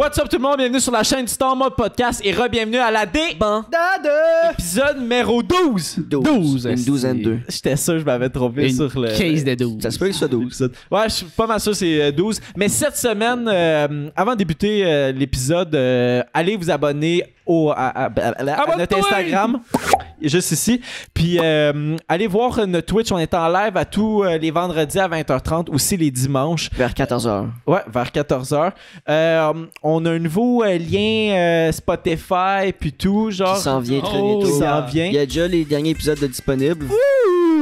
What's up tout le monde, bienvenue sur la chaîne Star Mode Podcast et re-bienvenue à la D. Bon. Épisode numéro 12. 12. Une douzaine d'eux. J'étais sûr que je m'avais trompé Une sur le... case de 12. Ça se peut que ce soit 12. Ouais, je suis pas mal sûr que c'est euh, 12. Mais cette semaine, euh, avant de débuter euh, l'épisode, euh, allez vous abonner au, à, à- à- à- à Abonne-toi! notre Instagram. Juste ici. Puis euh, allez voir notre Twitch. On est en live à tous euh, les vendredis à 20h30, aussi les dimanches. Vers 14h. Ouais, vers 14h. Euh, on a un nouveau euh, lien euh, Spotify puis tout, genre. Qui s'en vient très Oh, bientôt. qui s'en Il y a déjà les derniers épisodes de disponibles.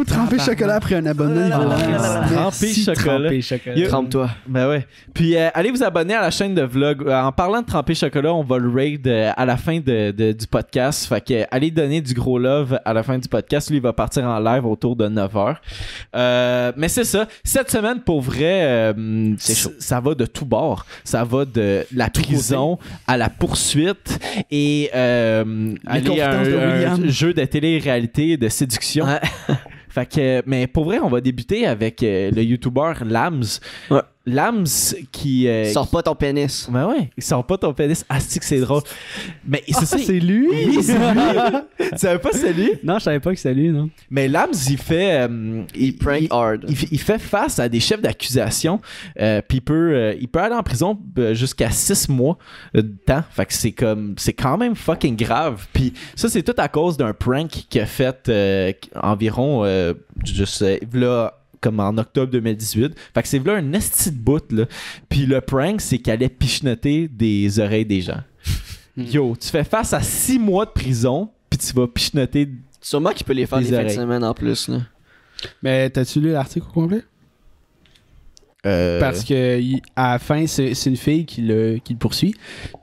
Trempé chocolat après un abonnement. là. Trempé chocolat. Trempé. Trempe-toi. Ben ouais. Puis euh, allez vous abonner à la chaîne de vlog. Euh, en parlant de tremper chocolat, on va le raid euh, à la fin de, de- du podcast. Fait que allez donner du gros love à la fin du podcast. Lui, il va partir en live autour de 9h. Euh, mais c'est ça. Cette semaine, pour vrai, euh, chaud. Ça va de tout bord. Ça va de la prison à la poursuite et euh, aller à un jeu de télé-réalité de séduction. Ouais. Mais pour vrai, on va débuter avec euh, le YouTuber Lams. Lams qui. euh, Sors pas ton pénis. Ben ouais, il sort pas ton pénis. Asti que c'est drôle? Mais c'est ça. Ah, c'est lui? Oui, c'est lui. tu savais pas c'est lui? Non, je savais pas que c'était lui, non. Mais Lams, il fait. euh, Il prank hard. il, il fait face à des chefs d'accusation, euh, puis il peut, euh, il peut aller en prison jusqu'à six mois de temps. Fait que c'est comme, c'est quand même fucking grave. Puis ça, c'est tout à cause d'un prank qu'il a fait euh, environ, euh, je sais, là comme en octobre 2018. Fait que c'est là un esti de bout, là. Puis le prank, c'est qu'il allait pichenoter des oreilles des gens. Yo, tu fais face à six mois de prison, puis tu vas pichenoter... Sûrement qu'il peut les faire Des des fins de oreilles. semaine en plus. Là. Mais t'as-tu lu l'article au complet? Euh, Parce que à la fin, c'est c'est une fille qui le, qui le poursuit.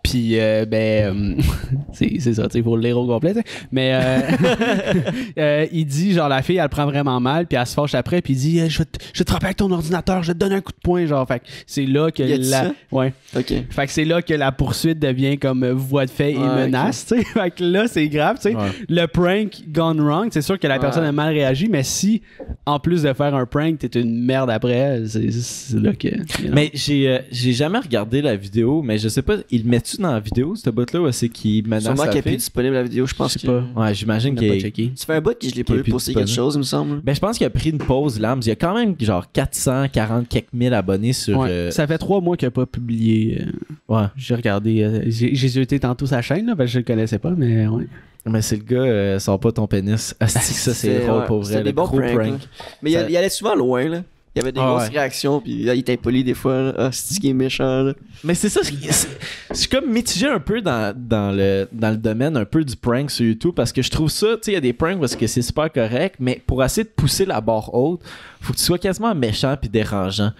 Puis, euh, ben, euh, c'est c'est ça, tu sais, faut le lire au complet. Mais euh, euh, il dit, genre, la fille, elle prend vraiment mal, puis elle se fâche après, puis il dit, Eh, je vais te, je vais te frapper avec ton ordinateur, je vais te donner un coup de poing, genre. Fait que c'est là que la. ça? Ouais. Ok. Fait que c'est là que la poursuite devient comme voie de fait et Ouais, menace, tu sais. Fait que là, c'est grave, tu sais. Ouais. Le prank gone wrong, c'est sûr que la Ouais. personne a mal réagi, mais si, en plus de faire un prank, t'es une merde après, c'est c'est là que. you know. Mais j'ai euh, j'ai jamais regardé la vidéo, mais je sais pas, il le met-tu dans la vidéo, ce bot-là, ou c'est qu'il menace Sûrement qu'il est plus disponible la vidéo, je pense Je sais que. pas. Ouais, j'imagine qu'il est-. Ça fait un bout que je l'ai pas vu poster quelque chose, il me semble. Ben, je pense qu'il a pris une pause, Lams. Il y a quand même genre 440 quelques mille abonnés sur... Ouais. euh, Ça fait trois mois qu'il a pas publié. euh, Ouais. J'ai regardé, euh, j'ai j'ai tantôt sa chaîne, là, parce que je le connaissais pas, mais ouais. Mais c'est le gars, euh, sort pas ton pénis. Asti ça, c'est C'est- drôle ouais, pour vrai. des Le bons pranks, prank. Mais Ça- il allait souvent loin, là. Il y avait des Ah grosses ouais. réactions, puis là, il était impoli des fois. Ah, c'est qui est méchant, là? Mais c'est ça, c'est- c'est- je suis comme mitigé un peu dans, dans, le, dans le domaine un peu du prank sur YouTube parce que je trouve ça, tu sais, il y a des pranks parce que c'est super correct, mais pour essayer de pousser la barre haute, faut que tu sois quasiment méchant puis dérangeant.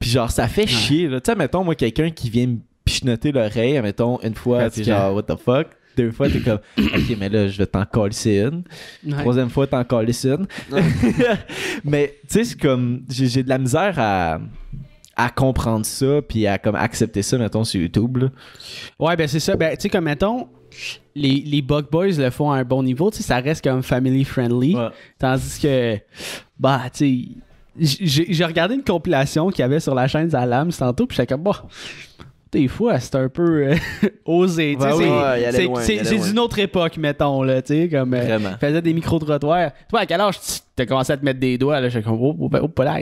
Puis genre, ça fait chier, là. Tu sais, mettons, moi, quelqu'un qui vient me pichenoter l'oreille, mettons, une fois, Fatigant. genre, what the fuck? Deux fois, t'es comme, ok, mais là, je vais t'en coller une. Troisième fois, t'en coller une. Mais, tu sais, c'est comme, j'ai j'ai de la misère à à comprendre ça puis à comme accepter ça mettons sur YouTube là. Ouais, ben c'est ça. Ben, tu sais, comme mettons, les, les Bug Boys le font à un bon niveau, tu sais, ça reste comme family friendly. Ouais. Tandis que, bah, tu sais, j'ai j'ai regardé une compilation qu'il y avait sur la chaîne Zalam tantôt, puis j'étais comme, bah, des fois, c'est un peu euh, osé. c'est- ouais, d'une autre époque, mettons, là, tu sais, comme. euh, Vraiment. faisait des micro-trottoirs. Toi, à quel âge tu t'as commencé à te mettre des doigts, là? J'étais comme, oh, oh, oh, pas là.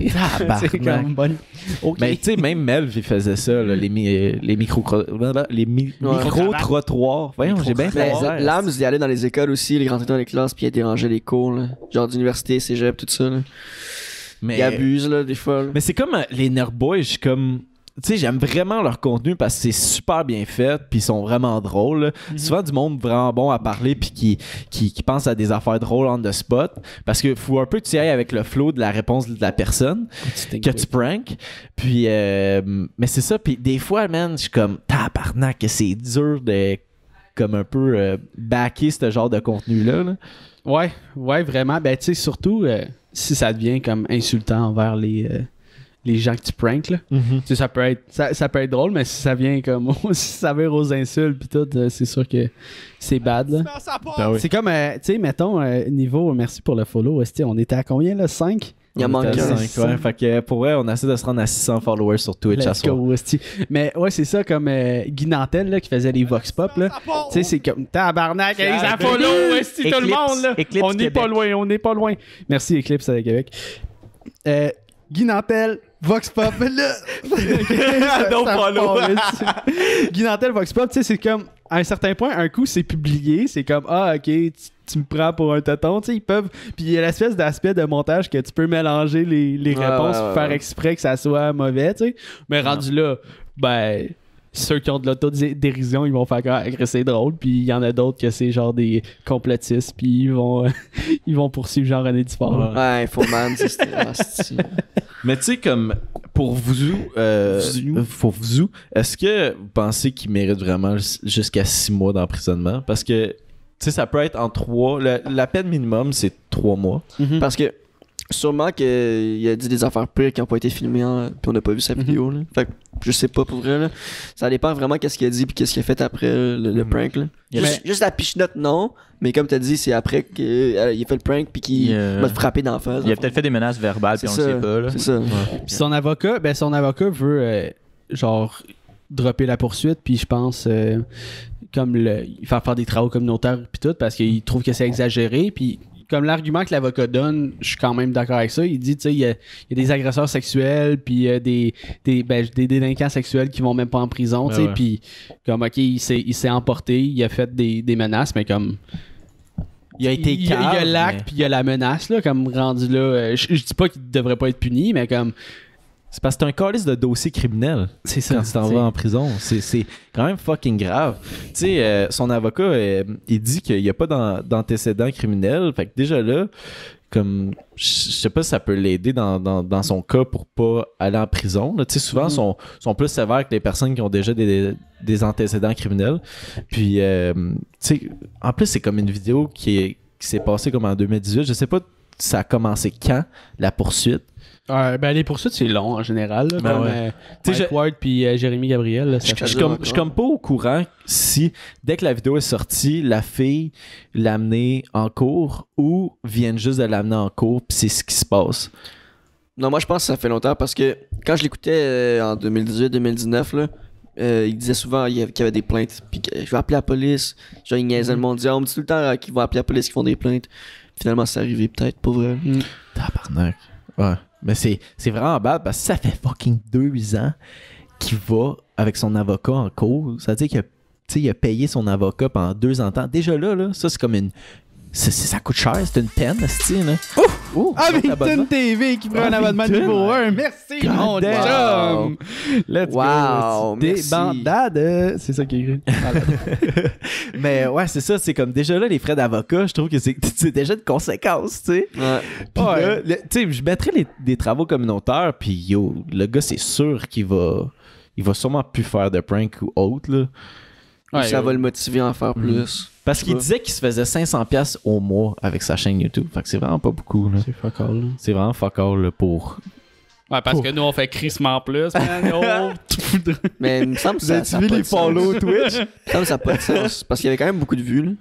C'est comme, bon. Ok. Mais tu sais même Melv il faisait ça là, les mi- les micro les mi- Ouais. micro trottoirs. Voyons, j'ai bien Mais fait. Lams, il allait dans les écoles aussi, il rentrait dans les classes, puis il dérangeait les cours, là. Genre d'université, cégep, tout ça, là. mais Il abuse, là, des fois. là. mais c'est comme euh, les Nerd Boys, je suis comme tu sais, j'aime vraiment leur contenu parce que c'est super bien fait, puis ils sont vraiment drôles. là. Souvent du monde vraiment bon à parler, puis qui, qui, qui pense à des affaires drôles on the spot. Parce que faut un peu que tu ailles avec le flow de la réponse de la personne. que tu prank. Puis, euh, mais c'est ça. Puis des fois, man, je suis comme, tabarnak, que c'est dur de, comme un peu, euh, backer ce genre de contenu-là. là. Ouais, ouais, vraiment. Ben, tu sais, surtout euh, si ça devient comme insultant envers les, les gens que tu pranks, là. Tu sais, ça peut être, ça, ça peut être drôle, mais si ça vient comme, si ça vient aux insultes pis tout, euh, c'est sûr que c'est bad, là. Ben oui. C'est comme, euh, tu sais, mettons, euh, niveau, merci pour le follow, esti, on était à combien, là? 5? Il en manque était à un. cinq, ouais. Fait que pour vrai, on essaie de se rendre à 600 followers sur Twitch à. Mais ouais, c'est ça comme euh, Guy Nantel là, qui faisait les Vox Pop. là. Tu sais, c'est comme tabarnak, hey, ça follow, esti, tout le Eclipse- monde. Là. Eclipse on n'est pas loin, on n'est pas loin. Merci, Eclipse à Québec. Euh, Guy Nantel, Vox Pop, là. Ça follow. Guy Nantel, Vox Pop, tu sais, c'est comme, à un certain point, un coup, c'est publié, c'est comme, ah, ok, tu, tu me prends pour un tonton, tu sais, ils peuvent. Puis il y a l'espèce d'aspect de montage que tu peux mélanger les, les réponses, ouais, ouais, faire exprès que ça soit mauvais, tu sais. Mais rendu là, ben. Ceux qui ont de l'autodérision, ils vont faire comme, Ah, c'est drôle. Puis il y en a d'autres que c'est genre des complotistes. Puis ils vont, ils vont poursuivre Jean-René Dufort. Ouais. Ouais, Infoman, c'est ah, c'est- Mais tu sais, comme pour vous, euh, Vous. pour vous, est-ce que vous pensez qu'il mérite vraiment jus- jusqu'à 6 mois d'emprisonnement? Parce que, tu sais, ça peut être en 3. La, la peine minimum, c'est 3 mois. Mhm. Parce que sûrement qu'il a dit des affaires pires qui n'ont pas été filmées hein, puis on n'a pas vu sa vidéo. là. Fait que je sais pas pour vrai. Là. Ça dépend vraiment qu'est-ce qu'il a dit puis qu'est-ce qu'il a fait après euh, le, le prank. Là. Y a- Juste, juste la pichenote, non. Mais comme tu as dit, c'est après qu'il a fait le prank puis qu'il Il, euh, m'a frappé d'en face. Il a peut-être fait des menaces verbales, puis C'est on le ça. sait pas. Là. C'est ça. Puis son avocat, ben son avocat veut euh, genre dropper la poursuite, puis je pense euh, comme le faire faire des travaux communautaires puis tout parce qu'il trouve que c'est exagéré, puis comme l'argument que l'avocat donne, je suis quand même d'accord avec ça. Il dit, tu sais, il y, a- il y a des agresseurs sexuels, puis euh, des, des, ben, des délinquants sexuels qui vont même pas en prison, tu sais, puis comme, ok, il s'est, il s'est emporté, il a fait des, des menaces, mais comme... Il a été il, y a- il y a calme, l'acte, mais- puis il y a la menace, là, comme rendu là. euh, je, je dis pas qu'il devrait pas être puni, mais comme... C'est parce que c'est un calice de dossier criminel C'est ça. quand tu t'en vas en prison. C'est quand même fucking grave. Tu sais, euh, son avocat, euh, il dit qu'il n'y a pas d'an- d'antécédent criminel. Fait que déjà là, comme, je sais pas si ça peut l'aider dans, dans, dans son cas pour pas aller en prison. là. Tu sais, souvent, Mhm. sont, sont plus sévères que les personnes qui ont déjà des, des antécédents criminels. Puis, euh, tu sais, en plus, c'est comme une vidéo qui est- qui s'est passée comme en 2018. Je sais pas ça a commencé quand, la poursuite? Ben les poursuites, c'est long en général. Là, Ben comme ouais. euh, Tu sais, Mike je- Ward puis euh, Jérémy Gabriel. là, ça Je, suis comme, encore. je suis comme pas au courant si, dès que la vidéo est sortie, la fille l'a amenée en cours ou viennent juste de l'amener en cours, puis c'est ce qui se passe. Non, moi je pense que ça fait longtemps parce que quand je l'écoutais euh, en 2018-2019, là, euh, il disait souvent qu'il y avait- des plaintes. Puis que je vais appeler la police. Genre, il niaisait le monde. Il disait, on me dit tout le temps euh, qu'ils vont appeler la police, qu'ils font des plaintes. Finalement, c'est arrivé peut-être, pour vrai. Mm. Tabarnak. Ouais. Mais c'est, c'est vraiment bad parce que ça fait fucking deux ans qu'il va avec son avocat en cours. Ça veut dire qu'il a, il a payé son avocat pendant deux ans. Déjà là, là ça c'est comme une. c'est- ça coûte cher, c'est une peine, c'est là. Oh, Abington TV qui prend un abonnement niveau 1. Merci, God mon chum. Let's Wow, go. Des bandades. C'est ça qui est écrit. Mais ouais, c'est ça, c'est comme déjà là, les frais d'avocat, je trouve que c'est, déjà une conséquence, tu sais. Ouais. Puis Ouais. là, le- tu sais, je mettrais les- des travaux communautaires, puis yo, le gars, c'est sûr qu'il va. Il va sûrement plus faire de prank ou autre, là. Ouais, ça euh, va le motiver à en faire Mhm. plus. Parce qu'il disait qu'il se faisait 500$ au mois avec sa chaîne YouTube. Fait que c'est vraiment pas beaucoup, là. C'est fuck all. là. C'est vraiment fuck all, là, pour. Ouais, parce Oh. que nous, on fait crissement plus. man. Oh, Mais il me semble que ça, ça a pas de sens. Twitch? Il me semble que ça n'a pas de sens. Parce qu'il y avait quand même beaucoup de vues. Là.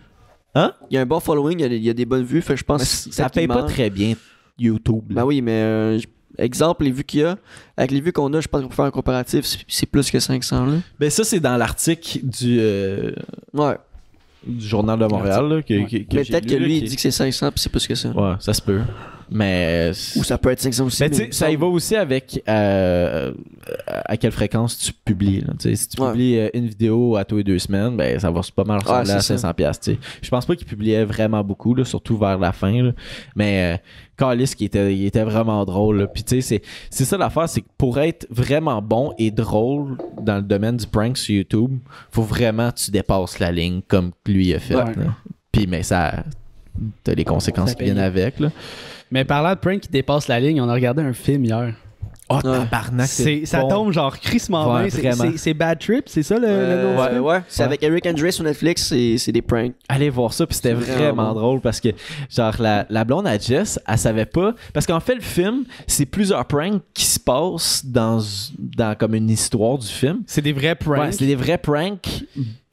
Hein? Il y a un bon following, il y a, il y a des bonnes vues. Fait que je pense Mais que ça paye pas très bien YouTube. là. Ben oui, mais euh, exemple, les vues qu'il y a, avec les vues qu'on a, je pense qu'on peut faire un comparatif, c'est- c'est plus que 500 là. Ben ça, c'est dans l'article du, euh, Ouais. Du Journal de Montréal, là, que mais peut-être que lui, qui- il dit que c'est 500 puis c'est plus que ça. Ouais, ça se peut. Mais. Ou ça peut être 500 aussi. Mais mais tu sais, il me ça y va aussi avec euh, à quelle fréquence tu publies. là. Si tu publies euh, une vidéo à tous les deux semaines, ben, ça va pas mal ressembler à ça. 500$. piastres, tu sais. Je pense pas qu'il publiait vraiment beaucoup, là, surtout vers la fin. là. Mais euh, Carlis, qui était, il était vraiment drôle. là. Puis tu sais, c'est- c'est ça l'affaire, c'est que pour être vraiment bon et drôle dans le domaine du prank sur YouTube, faut vraiment que tu dépasses la ligne comme lui a fait. Puis mais ça. T'as les conséquences qui viennent avec. Là. Mais parlant de prank qui dépasse la ligne, on a regardé un film hier. Oh, tabarnak, C'est, ça bon. tombe genre crissement Ouais, bien. C'est, vraiment. c'est- c'est Bad Trip, c'est ça le, le Euh, nom ouais, film? ouais. C'est Ouais. avec Eric Andre sur Netflix, c'est c'est des pranks. Allez voir ça, puis c'était vraiment, bon. drôle parce que, genre, la, la blonde à Jess, elle savait pas. Parce qu'en fait, le film, c'est plusieurs pranks qui se passent dans, dans comme une histoire du film. C'est des vrais pranks. Ouais, c'est des vrais pranks.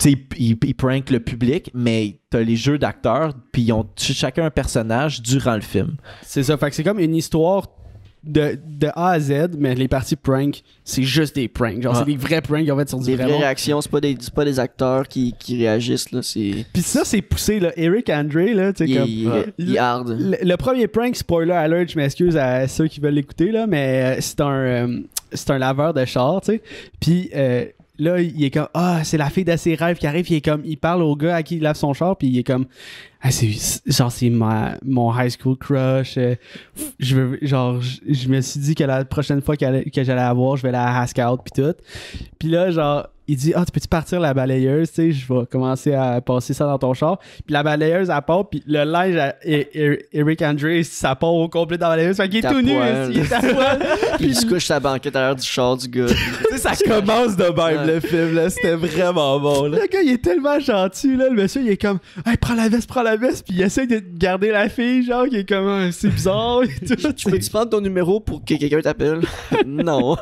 Tu sais, ils, ils prankent le public, mais t'as les jeux d'acteurs, puis ils ont ch- chacun un personnage durant le film. C'est ça. Fait que c'est comme une histoire de, de A à Z, mais les parties prank, c'est juste des pranks. Genre, Ouais. c'est des vrais pranks ont fait sur du Des vrai vraies réactions, c'est pas des, c'est pas des acteurs qui, qui réagissent, là. C'est. Puis ça, c'est poussé, là. Eric Andre, là, tu sais, comme. il- Ouais. il est hard. Le, le premier prank, spoiler alert, je m'excuse à ceux qui veulent l'écouter, là, mais euh, c'est un, euh, c'est un laveur de char, tu sais. Puis euh, là, il est comme, ah, c'est la fille de ses rêves qui arrive, il est comme, il parle au gars à qui il lave son char, puis il est comme, ah, c'est, genre, c'est mon high school crush. euh, je veux, genre, je, me suis dit que la prochaine fois que j'allais la voir, je vais la ask out, puis tout. Puis là, genre, il dit, ah, tu peux-tu partir la balayeuse, tu sais, je vais commencer à passer ça dans ton char. Puis la balayeuse, elle part, puis le linge à E- E- Eric Andre, ça part au complet dans la balayeuse. Fait qu'il est tout nu, il est à poil. Puis il se couche sa banquette à l'arrière du char du gars. Tu sais, ça commence de même, le film, là. C'était vraiment bon, là. Le gars, il est tellement gentil, là. Le monsieur, il est comme, hey, prends la veste, prends la veste. Puis il essaie de garder la fille, genre, qui est comme, Ah, c'est bizarre et tout. tu peux-tu prendre ton numéro pour que quelqu'un t'appelle? non.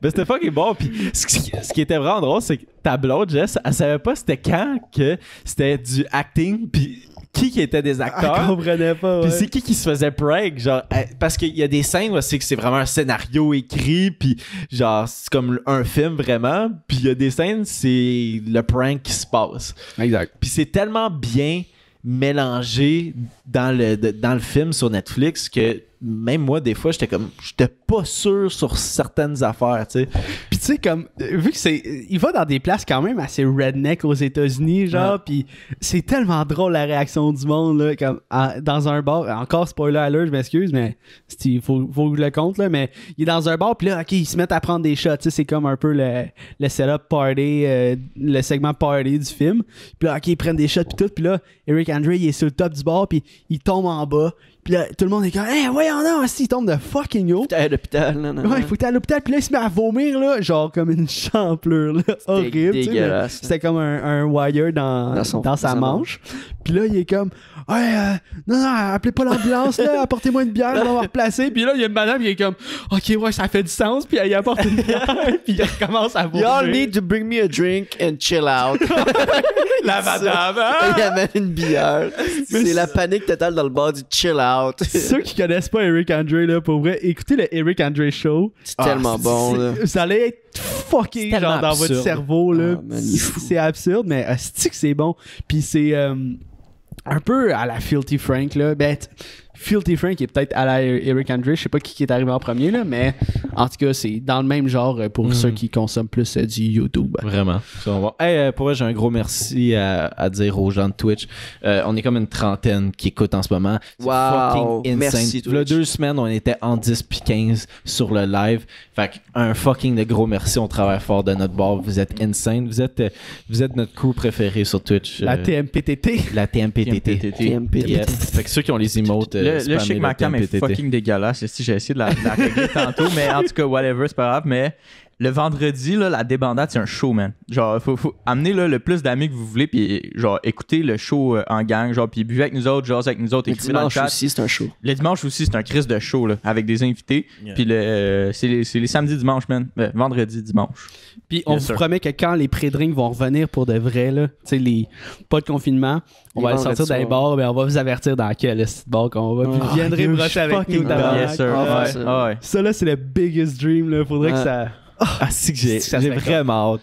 Ben, c'était fucking bon. Puis ce qui était vraiment drôle, c'est que ta blonde, Jess, elle savait pas c'était quand que c'était du acting, puis qui qui était des Elle acteurs. comprenait pas, Puis c'est qui qui se faisait prank, genre, euh, parce qu'il y a des scènes où c'est que c'est vraiment un scénario écrit, puis genre, c'est comme un film vraiment, puis il y a des scènes, c'est le prank qui se passe. Exact. Puis c'est tellement bien mélangé dans le, de- dans le film sur Netflix que même moi, des fois, j'étais comme, j'étais pas sûr sur certaines affaires, tu sais. Tu sais comme euh, vu que c'est il va dans des places quand même assez redneck aux États-Unis genre puis c'est tellement drôle la réaction du monde là comme à- dans un bar encore spoiler alert je m'excuse mais il faut, faut que je le compte là mais il est dans un bar puis là OK ils se mettent à prendre des shots tu sais c'est comme un peu le, le setup party euh, le segment party du film. Puis là OK ils prennent des shots puis tout puis là Eric Andre il est sur le top du bar puis il tombe en bas puis là tout le monde est comme hey voyons non si il tombe de fucking haut. T'es à l'hôpital, non, non. Ouais, il faut que à l'hôpital, puis là, il se met à vomir, là, genre comme une champlure, là, horrible. dégueulasse. C'était comme un, un wire dans, Dans sa dans manche. Puis là, il est comme, ouais, euh, non, non, appelez pas l'ambulance, là, apportez-moi une bière, on va replacer. Puis là, il y a une madame, il est comme, ok, ouais, ça fait du sens, puis elle y apporte une bière, puis il recommence à vomir. Y'all need to bring me a drink and chill out. La madame, hein? Il amène une bière. C'est la panique totale dans le bar du chill out. Ceux qui connaissent pas Eric Andre, là, pour vrai, écoutez le Eric Andre Show. C'est tellement bon, C'est- là. Ça allait être fucké C'est genre dans votre cerveau là. Ah, c'est absurde mais asti que c'est bon? Puis c'est euh, un peu à la Filthy Frank là. Ben Filthy Frank est peut-être à la Eric Andre, je sais pas qui qui est arrivé en premier là, mais en tout cas c'est dans le même genre euh, pour Mm. ceux qui consomment plus euh, du YouTube. Vraiment. Hey, euh, pour vrai, j'ai un gros merci à, à dire aux gens de Twitch. Euh, on est comme une trentaine qui écoutent en ce moment. Wow. fucking insane. Merci, Il y a Twitch. deux semaines, on était en 10 puis 15 sur le live. Fait que un fucking de gros merci. On travaille fort de notre bord. Vous êtes insane. Vous êtes, euh, vous êtes notre crew préféré sur Twitch. La TMPTT. la TMPTT. TMPTT. Yeah. Fait que ceux qui ont les emotes, euh, Le, le chic ma cam est fucking dégueulasse. Si j'ai essayé de la, de la régler tantôt, mais en tout cas, whatever, c'est pas grave. Mais le vendredi, là, la débandade, c'est un show, man. Genre, faut, faut amener là, le plus d'amis que vous voulez, puis genre, écoutez le show euh, en gang, genre, puis buvez avec nous autres, genre, avec nous autres, Le écrivez dans le dimanche chat. aussi, c'est un show. Le dimanche aussi, c'est un crise de show, là, avec des invités. Yeah. Puis le, euh, c'est les, c'est les samedis, dimanche, man. Euh, vendredi, dimanche. Puis on Yes, vous sir. promet que quand les pré-drinks vont revenir pour de vrai, là, tu sais, les pas de confinement, on Les va le vendredis sortir soirs. bars, mais on va vous avertir dans quel bar qu'on va. Puis vous Ah, viendrez brosser avec nous. Yes. Ah, ça. ah ouais. Ça là, c'est le biggest dream. Là. Faudrait que Ouais. Ça. Ah, c'est que j'ai vraiment hâte.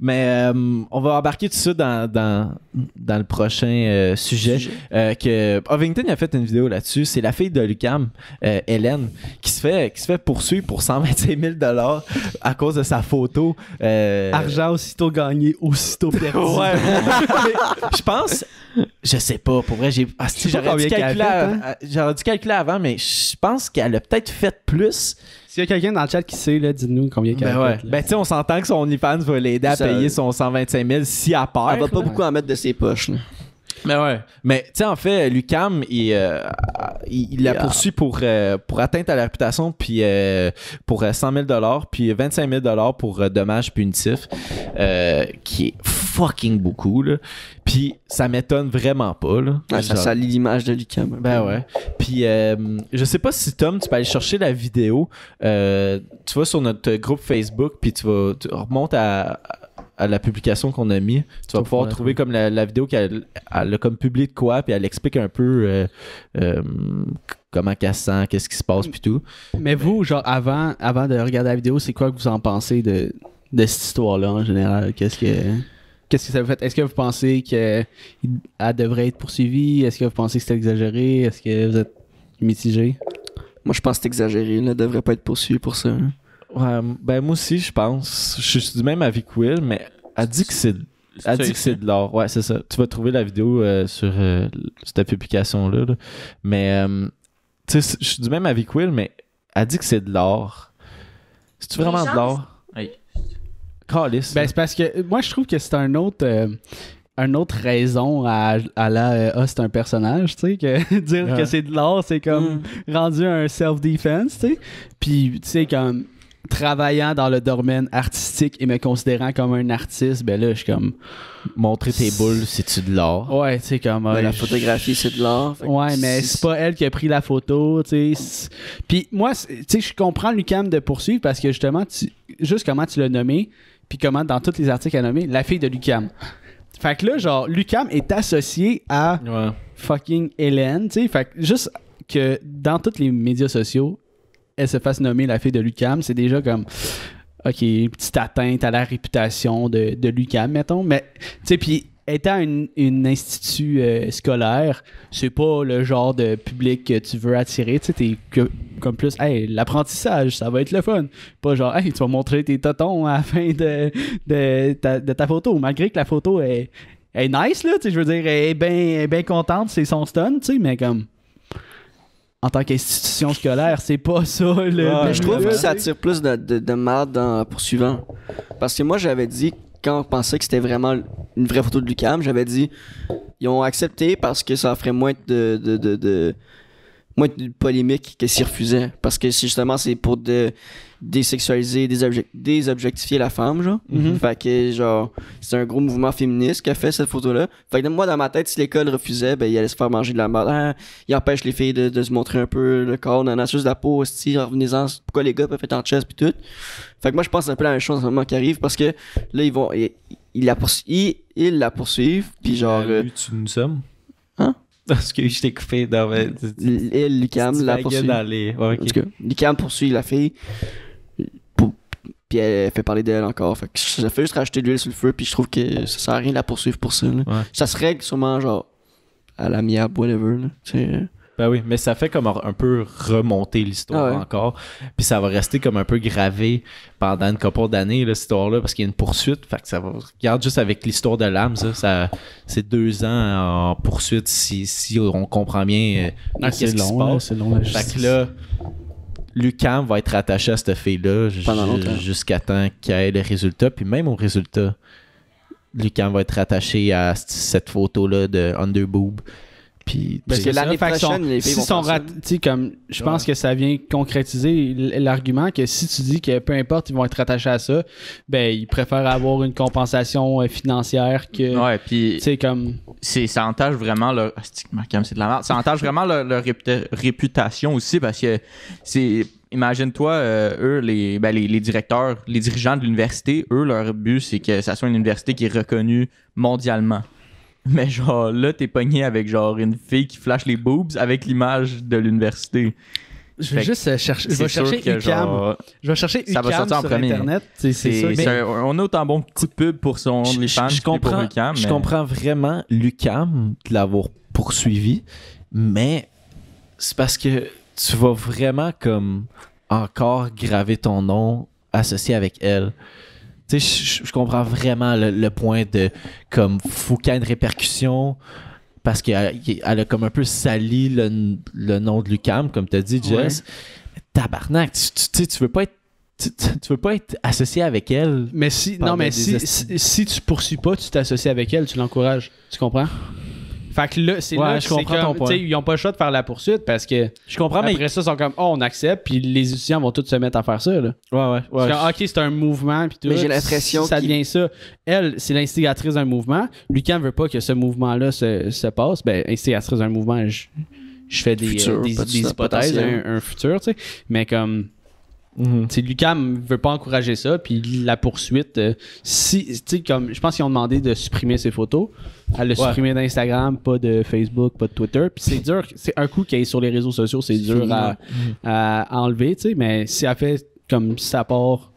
Mais euh, on va embarquer tout ça dans, dans, dans le prochain euh, sujet. Sujet. euh, que Ovington a fait une vidéo là-dessus. C'est la fille de Lucam, Hélène, qui se fait qui se fait poursuivre pour 125 000 dollars à cause de sa photo. Argent aussitôt gagné, aussitôt perdu. Ouais. Je pense, je sais pas. Pour vrai, j'ai. ah, j'aurais dû calculer, fait, hein? j'aurais dû calculer avant, mais je pense qu'elle a peut-être fait plus. S'il y a quelqu'un dans le chat qui sait, là, dites-nous combien qu'elle Ben a ouais. fait. Ben tu sais, on s'entend que son OnlyFans va l'aider à Ça- payer son 125 000 si elle perd. Elle va pas là. beaucoup en mettre de ses poches. là. Mais ouais. Mais tu sais, en fait, Lucam, il, euh, il, il la Yeah. poursuit pour, euh, pour atteinte à la réputation, puis euh, pour euh, 100 000 puis 25 000 pour dommages punitifs, qui est fucking beaucoup, là. Puis ça m'étonne vraiment pas, là. Ouais, ça salit l'image de Lucam. ben ouais. Puis je sais pas si Tom, tu peux aller chercher la vidéo. Tu vas sur notre groupe Facebook, puis tu vas tu remontes à, à la publication qu'on a mis, tu vas pouvoir trouver comme la, la vidéo qu'elle elle a comme publié de quoi, puis elle explique un peu euh, euh, comment qu'elle se sent, qu'est-ce qui se passe, puis tout. Mais vous, genre, avant, avant de regarder la vidéo, c'est quoi que vous en pensez de, de cette histoire-là en général? Qu'est-ce que. Qu'est-ce que ça vous fait? Est-ce que vous pensez qu'elle devrait être poursuivie? Est-ce que vous pensez que c'est exagéré? Est-ce que vous êtes mitigé? Moi, je pense que c'est exagéré. Là, devrait pas être poursuivi pour ça. hein. Ouais, ben moi aussi, je pense. Je suis du même avis que Will, mais elle dit que c'est elle dit que c'est de l'art. Ouais, c'est ça. Tu vas trouver la vidéo euh, sur euh, cette publication-là. là. Mais, euh, tu sais, je suis du même avis que Will, mais elle dit que c'est de l'art. C'est-tu vraiment de? Hey. Calice. Ben, c'est parce que moi, je trouve que c'est un autre. euh, une autre raison à, à la euh, ah, c'est un personnage, tu sais, que dire Ouais. que c'est de l'art, c'est comme rendu un self-defense, tu sais. Puis, tu sais, comme travaillant dans le domaine artistique et me considérant comme un artiste, ben là, je suis comme, Montrer tes boules, c'est-tu de l'art? ouais, tu sais, comme. Ouais, ouais, la photographie, c'est de l'art. Ouais, mais c'est pas elle qui a pris la photo, tu sais. Puis moi, tu sais, je comprends Lucam de poursuivre parce que justement, tu- juste comment tu l'as nommé, puis comment dans tous les articles a nommé, la fille de Lucam. Fait que là, genre, Lucam est associé à Ouais. fucking Hélène, tu sais. Fait que juste que dans tous les médias sociaux, elle se fasse nommer la fille de Lucam, c'est déjà comme. OK, petite atteinte à la réputation de, de Lucam, mettons. Mais, tu sais, puis étant une, une institut euh, scolaire, c'est pas le genre de public que tu veux attirer. Tu sais, t'es comme plus, hey, l'apprentissage, ça va être le fun. Pas genre, hey, tu vas montrer tes totons à la fin de, de, ta, de ta photo, malgré que la photo est, est nice, là. Tu sais, je veux dire, elle est bien bien contente, c'est son stun, tu sais, mais comme. En tant qu'institution scolaire, c'est pas ça le. Ouais, Mais je trouve que ça attire plus de, de, de marde dans poursuivant. Parce que moi, j'avais dit, quand on pensait que c'était vraiment une vraie photo de Lucam, j'avais dit, ils ont accepté parce que ça ferait moins de, de, de, de- moins de polémique que s'ils refusaient. Parce que justement, c'est pour de, désexualiser, désobjec- désobjectifier la femme, genre. Mhm. Fait que, genre, c'est un gros mouvement féministe qui a fait cette photo-là. Fait que moi, dans ma tête, si l'école refusait, ben, il allait se faire manger de la merde. Ah, il empêche les filles de, de se montrer un peu le corps, dans la juste la peau, si revenez-en, pourquoi les gars peuvent être en chest pis tout. Fait que moi, je pense que c'est un peu la même chose en ce moment qui arrive parce que là, ils vont, ils, ils la, poursu- ils, ils la poursuivent, puis genre, euh, tu nous sommes? Hein? Parce que je t'ai coupé dans ma- tu- tu- elle, Lucam, la poursuit. les- ouais, ok. En tout cas, Lucam poursuit la fille. Pour- Puis elle fait parler d'elle encore. Fait que ça fait juste rajouter de l'huile sur le feu. Puis je trouve que ça sert à rien de la poursuivre pour ça. là. Ouais. Ça se règle sûrement genre à l'amiable, whatever. Là. Ben oui, mais ça fait comme un peu remonter l'histoire Ah ouais. encore. Puis ça va rester comme un peu gravé pendant une couple d'années, cette histoire-là, parce qu'il y a une poursuite. Fait que ça va. Regarde juste avec l'histoire de l'âme, ça, ça c'est deux ans en poursuite si, si on comprend bien euh, Ah, qu'est-ce c'est qui se long, là, passe. c'est long la Fait justice. que là, Lucam va être rattaché à cette fille-là jusqu'à temps qu'il y ait le résultat. Puis même au résultat, Lucam va être rattaché à c- cette photo-là de Underboob. Puis Parce que l'année prochaine, les filles si vont rat- comme je pense que ça vient concrétiser l'argument que si tu dis que peu importe ils vont être rattachés à ça ben ils préfèrent avoir une compensation euh, financière que Ouais, puis tu sais comme c'est ça entache vraiment leur Markham, c'est de la merde. ça entache vraiment leur, leur réputa- réputation aussi parce que c'est imagine-toi euh, eux les, ben, les les directeurs les dirigeants de l'université eux leur but c'est que ça soit une université qui est reconnue mondialement mais genre là t'es pogné avec genre une fille qui flash les boobs avec l'image de l'université je vais juste chercher je vais chercher que, UCAM genre, je vais chercher ça va sortir en sur premier. internet c'est c'est c'est ça mais- c'est un- on a autant bon coup de pub pour son Je- OnlyFans je, je que pour comprends, UQAM, je mais- comprends vraiment Lucam de l'avoir poursuivi, mais c'est parce que tu vas vraiment comme encore graver ton nom associé avec elle. Tu sais, je, comprends vraiment le, le point de comme faut qu'il y ait une répercussion parce qu'elle elle a comme un peu sali le, le nom de Lucam, comme tu as dit, Jess. Mais Tabarnak, tu, tu, tu veux pas être tu, veux pas être associé avec elle. mais si non mais si, si si tu poursuis pas tu t'associes avec elle tu l'encourages tu comprends? Fait que là c'est Ouais, là je que c'est comprends ton comme, point. tu sais, ils ont pas le choix de faire la poursuite parce que Je comprends, mais après ça ils sont comme oh on accepte puis les étudiants vont tous se mettre à faire ça là Ouais, ouais, ouais. C'est comme, ok, c'est un mouvement. Puis tout. Mais j'ai l'impression Ça devient ça. Elle, c'est l'instigatrice d'un mouvement. Lucas veut pas que ce mouvement-là se, se passe. Ben, instigatrice d'un mouvement, je, je fais des, Futur, euh, des, hypothèses, un futur, tu sais. Mais comme. Tu sais, Lucam veut pas encourager ça, puis la poursuite, euh, si, tu sais, comme, je pense qu'ils ont demandé de supprimer ses photos. Elle l'a Ouais. supprimé d'Instagram, pas de Facebook, pas de Twitter. Puis c'est dur, c'est un coup qui est sur les réseaux sociaux, c'est dur à, à enlever, tu sais, mais si elle fait comme ça part,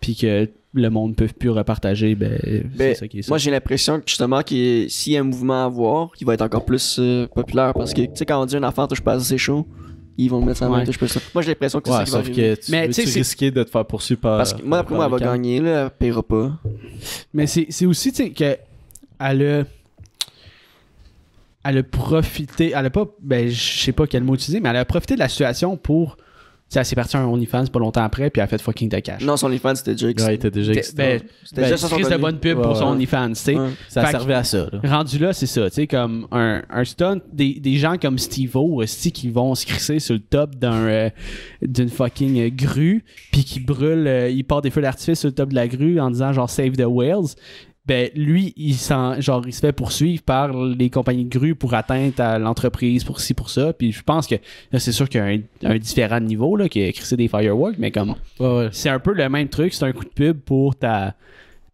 puis que le monde peut plus repartager, ben, Ben, c'est ça qui est ça. Moi, j'ai l'impression que justement, qu'il- s'il y a un mouvement à voir, il va être encore plus euh, populaire parce que, tu sais, quand on dit un enfant touche pas ses shows, ils vont le mettre ça Ouais. touche à ça. Moi, j'ai l'impression que c'est Ouais, ça qui va sauf que tu Mais tu risquer de te faire poursuivre par. Parce que moi, après moi, elle va gagner, là, elle paiera pas. Mais c'est c'est aussi, tu sais, que elle a. Elle a profité. Elle a pas. Ben, je sais pas quel mot utiliser, mais elle a profité de la situation pour. Sais, elle s'est partie à un OnlyFans pas longtemps après, puis elle a fait fucking de cash. Non, son OnlyFans, c'était déjà Ouais, il était déjà existant. ben, C'était ben, crise de bonne pub pour son. OnlyFans, tu sais. Ouais. ça fait servait à ça. là. Rendu là, c'est ça, tu sais, comme un, un stunt, des, des gens comme Steve-O, aussi, qui vont se crisser sur le top d'un euh, d'une fucking euh, grue, puis qui brûlent, euh, il part des feux d'artifice sur le top de la grue en disant genre Save the Whales. Ben, lui, il, s'en- genre, il se fait poursuivre par les compagnies de grue pour atteinte à l'entreprise, pour ci, pour ça. Puis je pense que là, c'est sûr qu'il y a un, un différent niveau, là, qui a crissé des fireworks, mais comme Ouais, ouais. c'est un peu le même truc, c'est un coup de pub pour ta,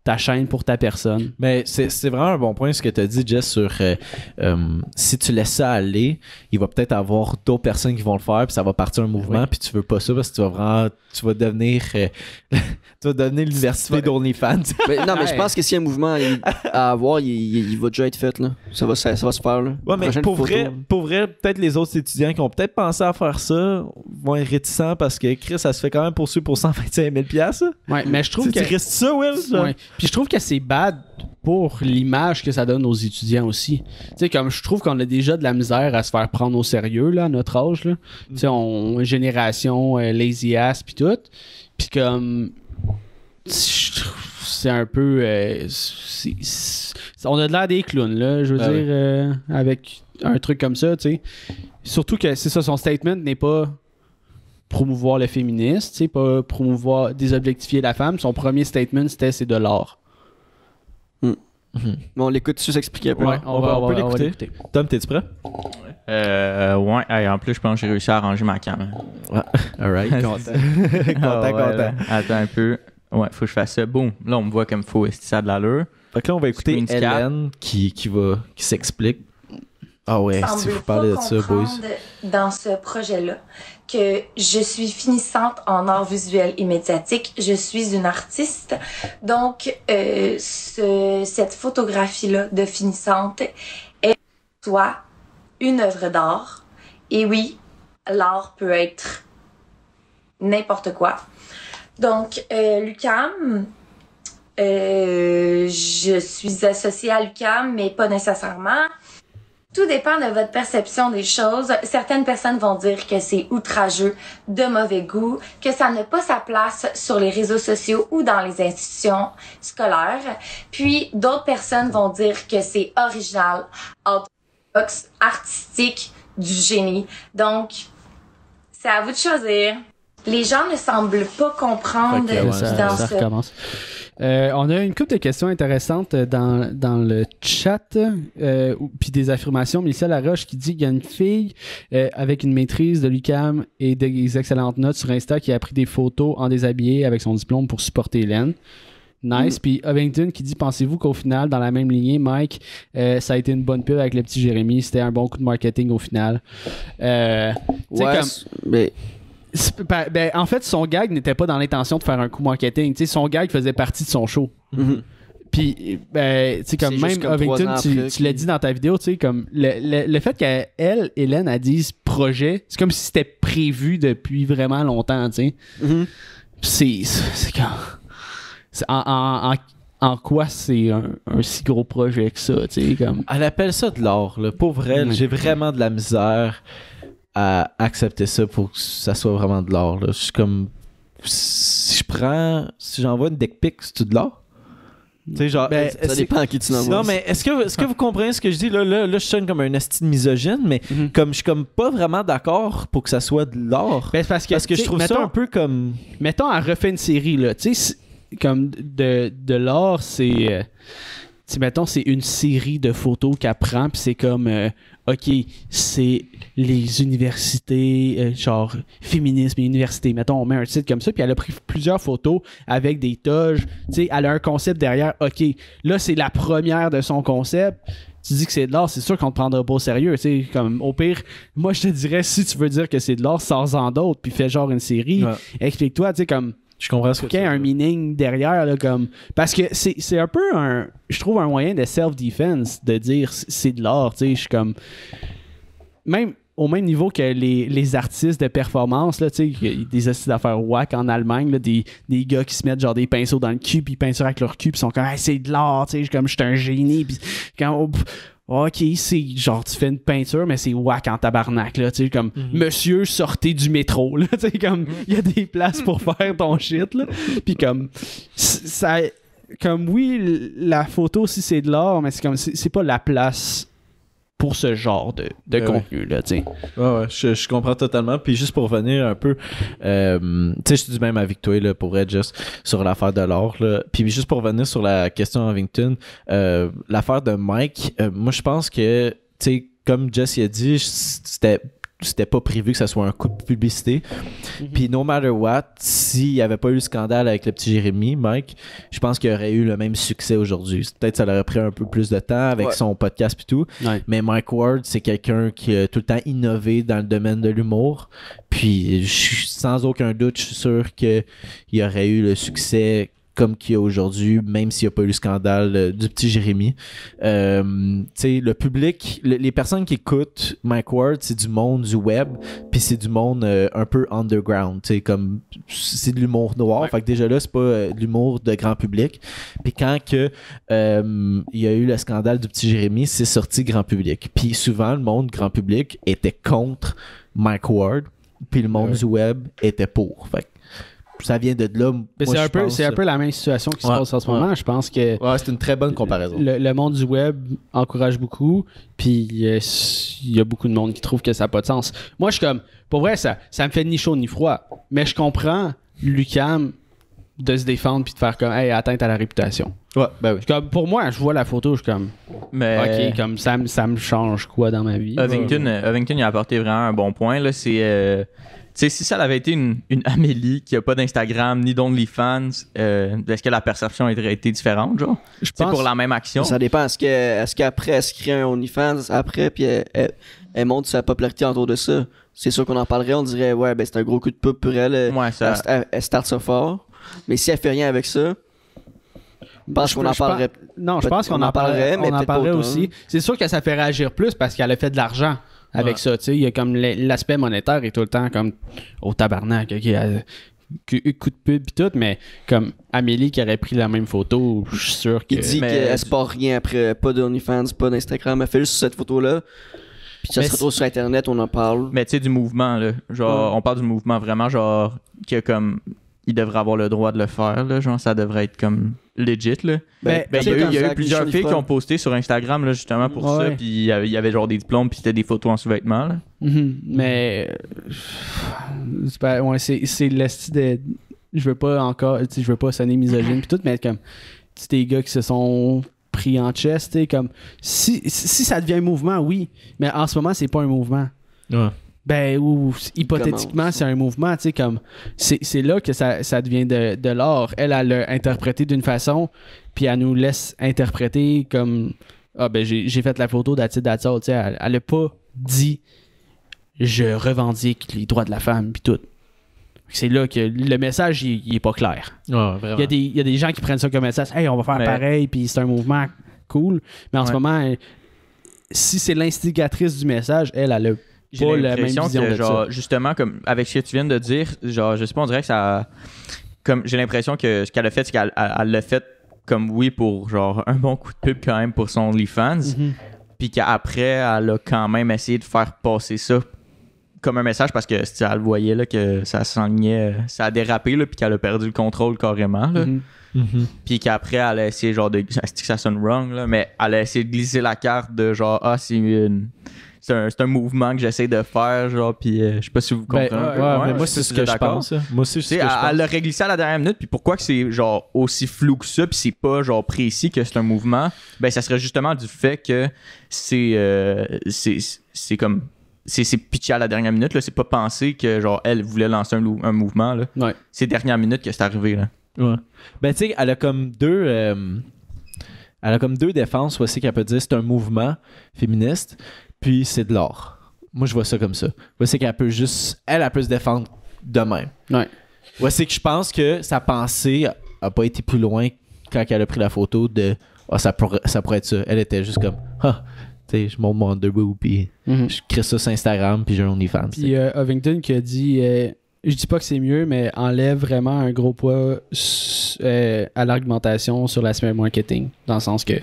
ta chaîne, pour ta personne. Mais c'est c'est vraiment un bon point ce que tu as dit, Jess, sur euh, euh, si tu laisses ça aller, il va peut-être avoir d'autres personnes qui vont le faire, puis ça va partir un mouvement, Oui. puis tu veux pas ça parce que tu vas vraiment. Tu vas devenir. euh, tu vas devenir l'université d'OnlyFans. Mais non, mais je pense que s'il y a un mouvement il- à avoir, il, il- il va déjà être fait, là. Ça va, ça, ça va se faire, là. Ouais, mais Prochaine pour photo. vrai, pour vrai, peut-être les autres étudiants qui ont peut-être pensé à faire ça vont être réticents parce que Chris, ça se fait quand même poursuivre pour 125 000 piastres. Ouais, mais je trouve Tu que. risques ça, Will? genre? Ouais. Puis je trouve que c'est bad pour l'image que ça donne aux étudiants aussi. Tu sais, comme je trouve qu'on a déjà de la misère à se faire prendre au sérieux, là, à notre âge, là. Tu sais, on, génération euh, lazy ass, puis tout. Puis comme. C'est un peu. euh, on a de l'air des clowns, là, je veux Ben dire, oui. euh, avec un truc comme ça, tu sais. Surtout que c'est ça, son statement n'est pas promouvoir le féminisme, tu sais, pas promouvoir, désobjectifier la femme. Son premier statement, c'était c'est de l'art. Mais on l'écoute dessus s'expliquer un peu. Ouais. on va- on peut l'écouter. Tom, t'es-tu prêt? Euh, ouais, Hey, en plus, je pense que j'ai réussi à arranger ma cam. Alright, content. content, Ah ouais, content. là. Attends un peu. Ouais, faut que je fasse ça. Boum. Là, on me voit comme faut. Est-ce que ça a de l'allure? Fait que là, on va écouter. Hélène qui, qui, va, qui s'explique. Ah ouais, si vous parlez de ça, boys. dans ce projet-là que je suis finissante en art visuel et médiatique. Je suis une artiste. Donc, euh, ce- cette photographie-là de finissante est soit une œuvre d'art. Et oui, l'art peut être n'importe quoi. Donc, euh, Lucam, euh, je suis associée à Lucam, mais pas nécessairement. Tout dépend de votre perception des choses. Certaines personnes vont dire que c'est outrageux, de mauvais goût, que ça n'a pas sa place sur les réseaux sociaux ou dans les institutions scolaires. Puis d'autres personnes vont dire que c'est original, orthodoxe, artistique, du génie. Donc, c'est à vous de choisir. Les gens ne semblent pas comprendre ouais, dans ça ce recommence. Euh, on a une couple de questions intéressantes dans, dans le chat, euh, puis des affirmations. Mélissa Laroche qui dit qu'il y a une fille euh, avec une maîtrise de l'UCAM et des excellentes notes sur Insta qui a pris des photos en déshabillé avec son diplôme pour supporter Hélène. Nice. Puis Ovington qui dit Pensez-vous qu'au final, dans la même lignée, Mike, euh, ça a été une bonne pub avec le petit Jérémy? C'était un bon coup de marketing au final. Euh, Ouais, comme- mais ben, en fait, son gag n'était pas dans l'intention de faire un coup marketing. Son gag faisait partie de son show. Mhm. Puis, ben, tu sais, comme même comme Ovington, tu, l'as dit dans ta vidéo, tu sais, comme le, le- le fait qu'elle, Hélène, a dit ce projet, c'est comme si c'était prévu depuis vraiment longtemps, tu sais. Mhm. C'est. C'est quand. en, en, en, en quoi c'est un, un si gros projet que ça, tu sais, comme. Elle appelle ça de là. Pour vrai, Ouais. j'ai vraiment de la misère à accepter ça pour que ça soit vraiment de l'art, là. Je suis comme. Si je prends. Si j'envoie une deck pic, c'est-tu de l'art? Tu sais, genre. Ben, ça dépend à qui tu l'envoies. Non, mais est-ce que, est-ce que vous comprenez ce que je dis? Là, là, là je sonne comme un esti de misogyne, mais Mhm. comme je suis comme pas vraiment d'accord pour que ça soit de l'art. Ben, parce que, parce que tu je trouve mettons- ça un peu comme. mettons, elle refait une série, là. Tu sais, comme de, de l'art, c'est. euh, sais, mettons, c'est une série de photos qu'elle prend, puis c'est comme, euh, OK, c'est les universités, euh, genre féminisme et université. Mettons, on met un titre comme ça, puis elle a pris plusieurs photos avec des toges. Tu sais, elle a un concept derrière. OK, là, c'est la première de son concept. Tu dis que c'est de l'art, c'est sûr qu'on te prendra pas au sérieux. Tu sais, comme, au pire, moi, je te dirais, si tu veux dire que c'est de l'art, sors-en d'autres, puis fais genre une série. Ouais. Explique-toi, tu sais, comme Je comprends ce que qu'il y ait un meaning derrière là, comme parce que c'est un peu un je trouve un moyen de self defense de dire c'est de l'art tu sais je suis comme même au même niveau que les, les artistes de performance là tu sais des astuces d'affaires whack en Allemagne là, des, des gars qui se mettent genre des pinceaux dans le cul puis ils peinent avec leur cul puis ils sont comme Hey, c'est de l'art tu sais je suis comme je suis un génie puis quand oh, pff, Ok, c'est genre tu fais une peinture, mais c'est whack en tabarnak, là, tu sais, comme monsieur sortez du métro, là, tu sais, comme il y a des places pour faire ton shit, là. Puis comme ça, comme oui, la photo si c'est de l'art, mais c'est comme c'est c'est pas la place pour ce genre de, de Ouais, contenu, là, tu. Ouais, ouais, je, je comprends totalement. Puis juste pour revenir un peu, euh, tu sais, je te dis même avec toi, là, pour être juste sur l'affaire de l'or. là. Puis juste pour revenir sur la question Havington, euh, l'affaire de Mike, euh, moi, je pense que, tu sais, comme Jess y a dit, c'était c'était pas prévu que ça soit un coup de publicité. Puis no matter what, s'il n'y avait pas eu le scandale avec le petit Jérémy, Mike, je pense qu'il aurait eu le même succès aujourd'hui. Peut-être que ça aurait pris un peu plus de temps avec Ouais. son podcast et tout. Ouais. Mais Mike Ward, c'est quelqu'un qui a tout le temps innové dans le domaine de l'humour. Puis, je suis- sans aucun doute, je suis sûr qu'il aurait eu le succès comme qu'il y a aujourd'hui, même s'il n'y a pas eu le scandale euh, du petit Jérémy. Euh, tu sais, le public, le- les personnes qui écoutent Mike Ward, c'est du monde du web, puis c'est du monde euh, un peu underground. Tu sais, comme c'est de l'humour noir. Ouais. Fait que déjà là, c'est pas euh, de l'humour de grand public. Puis quand que euh, il y a eu le scandale du petit Jérémy, c'est sorti grand public. Puis souvent, le monde grand public était contre Mike Ward, puis le monde Ouais. du web était pour. Fait que ça vient de là. C'est un, peu, pense, c'est un peu la même situation qui se passe en ce ouais. moment. Je pense que Ouais, c'est une très bonne comparaison. le, le monde du web encourage beaucoup, puis euh, il y a beaucoup de monde qui trouve que ça n'a pas de sens. Moi, je suis comme, pour vrai, ça, ça me fait ni chaud ni froid, mais je comprends Lucam de se défendre puis de faire comme, hey, atteinte à la réputation. Ouais, ben oui. Comme, pour moi, je vois la photo, je suis comme, Mais ok, comme ça, me- ça me change quoi dans ma vie? Ovington, euh, Ovington, il a apporté vraiment un bon point. Là, c'est, euh, sais, si ça avait été une, une Amélie qui a pas d'Instagram ni d'OnlyFans, euh, est-ce que la perception aurait été différente, genre? Je pense, pour la même action? Ça dépend. Est-ce que- est-ce qu'après, elle se crée un OnlyFans après, puis elle, elle, elle monte sa popularité autour de ça? C'est sûr qu'on en parlerait, on dirait, ouais, ben c'est un gros coup de pub pour elle. euh, Ouais, ça- Elle, elle- elle starte ça fort. Mais si elle fait rien avec ça, je pense qu'on en parlerait. Non, je pense qu'on on en parlerait, mais on en parlerait aussi. C'est sûr que ça fait réagir plus parce qu'elle a fait de l'argent avec Ouais. ça. Tu sais, il y a comme l'aspect monétaire est tout le temps comme au tabarnak. ok, elle- coup de pub et tout, mais comme Amélie qui aurait pris la même photo, je suis sûr que. Il dit qu'elle se part rien après, pas d'OnlyFans, pas d'Instagram. Elle fait juste cette photo-là. Puis ça Mais se retrouve sur Internet, on en parle. Mais tu sais, du mouvement, là. Genre, on parle du mouvement vraiment, genre, que comme. Il devrait avoir le droit de le faire, là. Genre, ça devrait être comme legit, là. Ben, Ben, il y a eu, comme il y a eu plusieurs filles qui ont posté sur Instagram, là, justement, pour ça. Puis il y avait- il y avait genre des diplômes, puis c'était des photos en sous-vêtements, là. Mhm, mais. euh, c'est pas- ouais, c'est c'est le style de. Je veux pas encore. Je veux pas sonner misogyne pis tout, mais comme. C'est des gars qui se sont pris en chest, tu sais, comme. Si, si ça devient un mouvement, oui. Mais en ce moment, c'est pas un mouvement. Ouais. Ben, ou hypothétiquement, c'est un mouvement, tu sais, comme. C'est c'est là que ça, ça devient de, de l'art. Elle, elle l'a interprété d'une façon, puis elle nous laisse interpréter comme. Ah, ben, j'ai j'ai fait la photo d'Atit Datsal, tu sais. Elle, elle a pas dit je revendique les droits de la femme, puis tout. C'est là que le message, il, il est pas clair. Il y, a des, il y a des gens qui prennent ça comme message. Hey, on va faire Mais- pareil, puis c'est un mouvement cool. Mais en ce moment, si c'est l'instigatrice du message, elle, elle a J'ai pas la même l'impression vision que, de genre, ça. justement, comme avec ce que tu viens de dire, genre, je sais pas, on dirait que ça. Comme j'ai l'impression que ce qu'elle a fait, c'est qu'elle elle- elle l'a fait comme oui pour genre un bon coup de pub quand même pour son OnlyFans, Mhm. puis qu'après, elle a quand même essayé de faire passer ça comme un message parce que si elle le voyait là, que ça s'enlignait, euh, ça a dérapé, là, puis qu'elle a perdu le contrôle carrément. Là. Mhm. Mhm. Puis qu'après, elle a essayé, genre, de. Que ça sonne wrong, là, mais elle a essayé de glisser la carte de genre, ah, c'est une. C'est un, un mouvement que j'essaie de faire, genre, puis euh, je sais pas si vous Ben, comprenez. ouais, un peu. mais Ouais, moi, c'est ce que je pense. hein. Moi aussi, c'est Tu ce sais, que je elle, pense. elle l'a réglissé à la dernière minute, puis pourquoi que c'est genre aussi flou que ça, puis c'est pas genre précis que c'est un mouvement, ben ça serait justement du fait que c'est euh, c'est c'est comme c'est pitché à la dernière minute là, c'est pas pensé que genre elle voulait lancer un, mouvement là. Ouais. C'est dernière minute que c'est arrivé là. Ouais. Ben, tu sais, elle a comme deux. euh, elle a comme deux défenses aussi qu'elle peut dire c'est un mouvement féministe, puis c'est de l'art. Moi, je vois ça comme ça. Voici qu'elle peut juste. Elle, elle peut se défendre de même. Ouais. Voici que je pense que sa pensée a pas été plus loin quand elle a pris la photo de. Ah, ça, pourrait, ça pourrait être ça. Elle était juste comme. Ah, tu sais, je monte mon underboob, puis Mhm. je crée ça sur Instagram, puis j'ai un OnlyFans. Puis euh, Ovington qui a dit euh, Je dis pas que c'est mieux, mais enlève vraiment un gros poids euh, à l'argumentation sur l'aspect marketing. Dans le sens que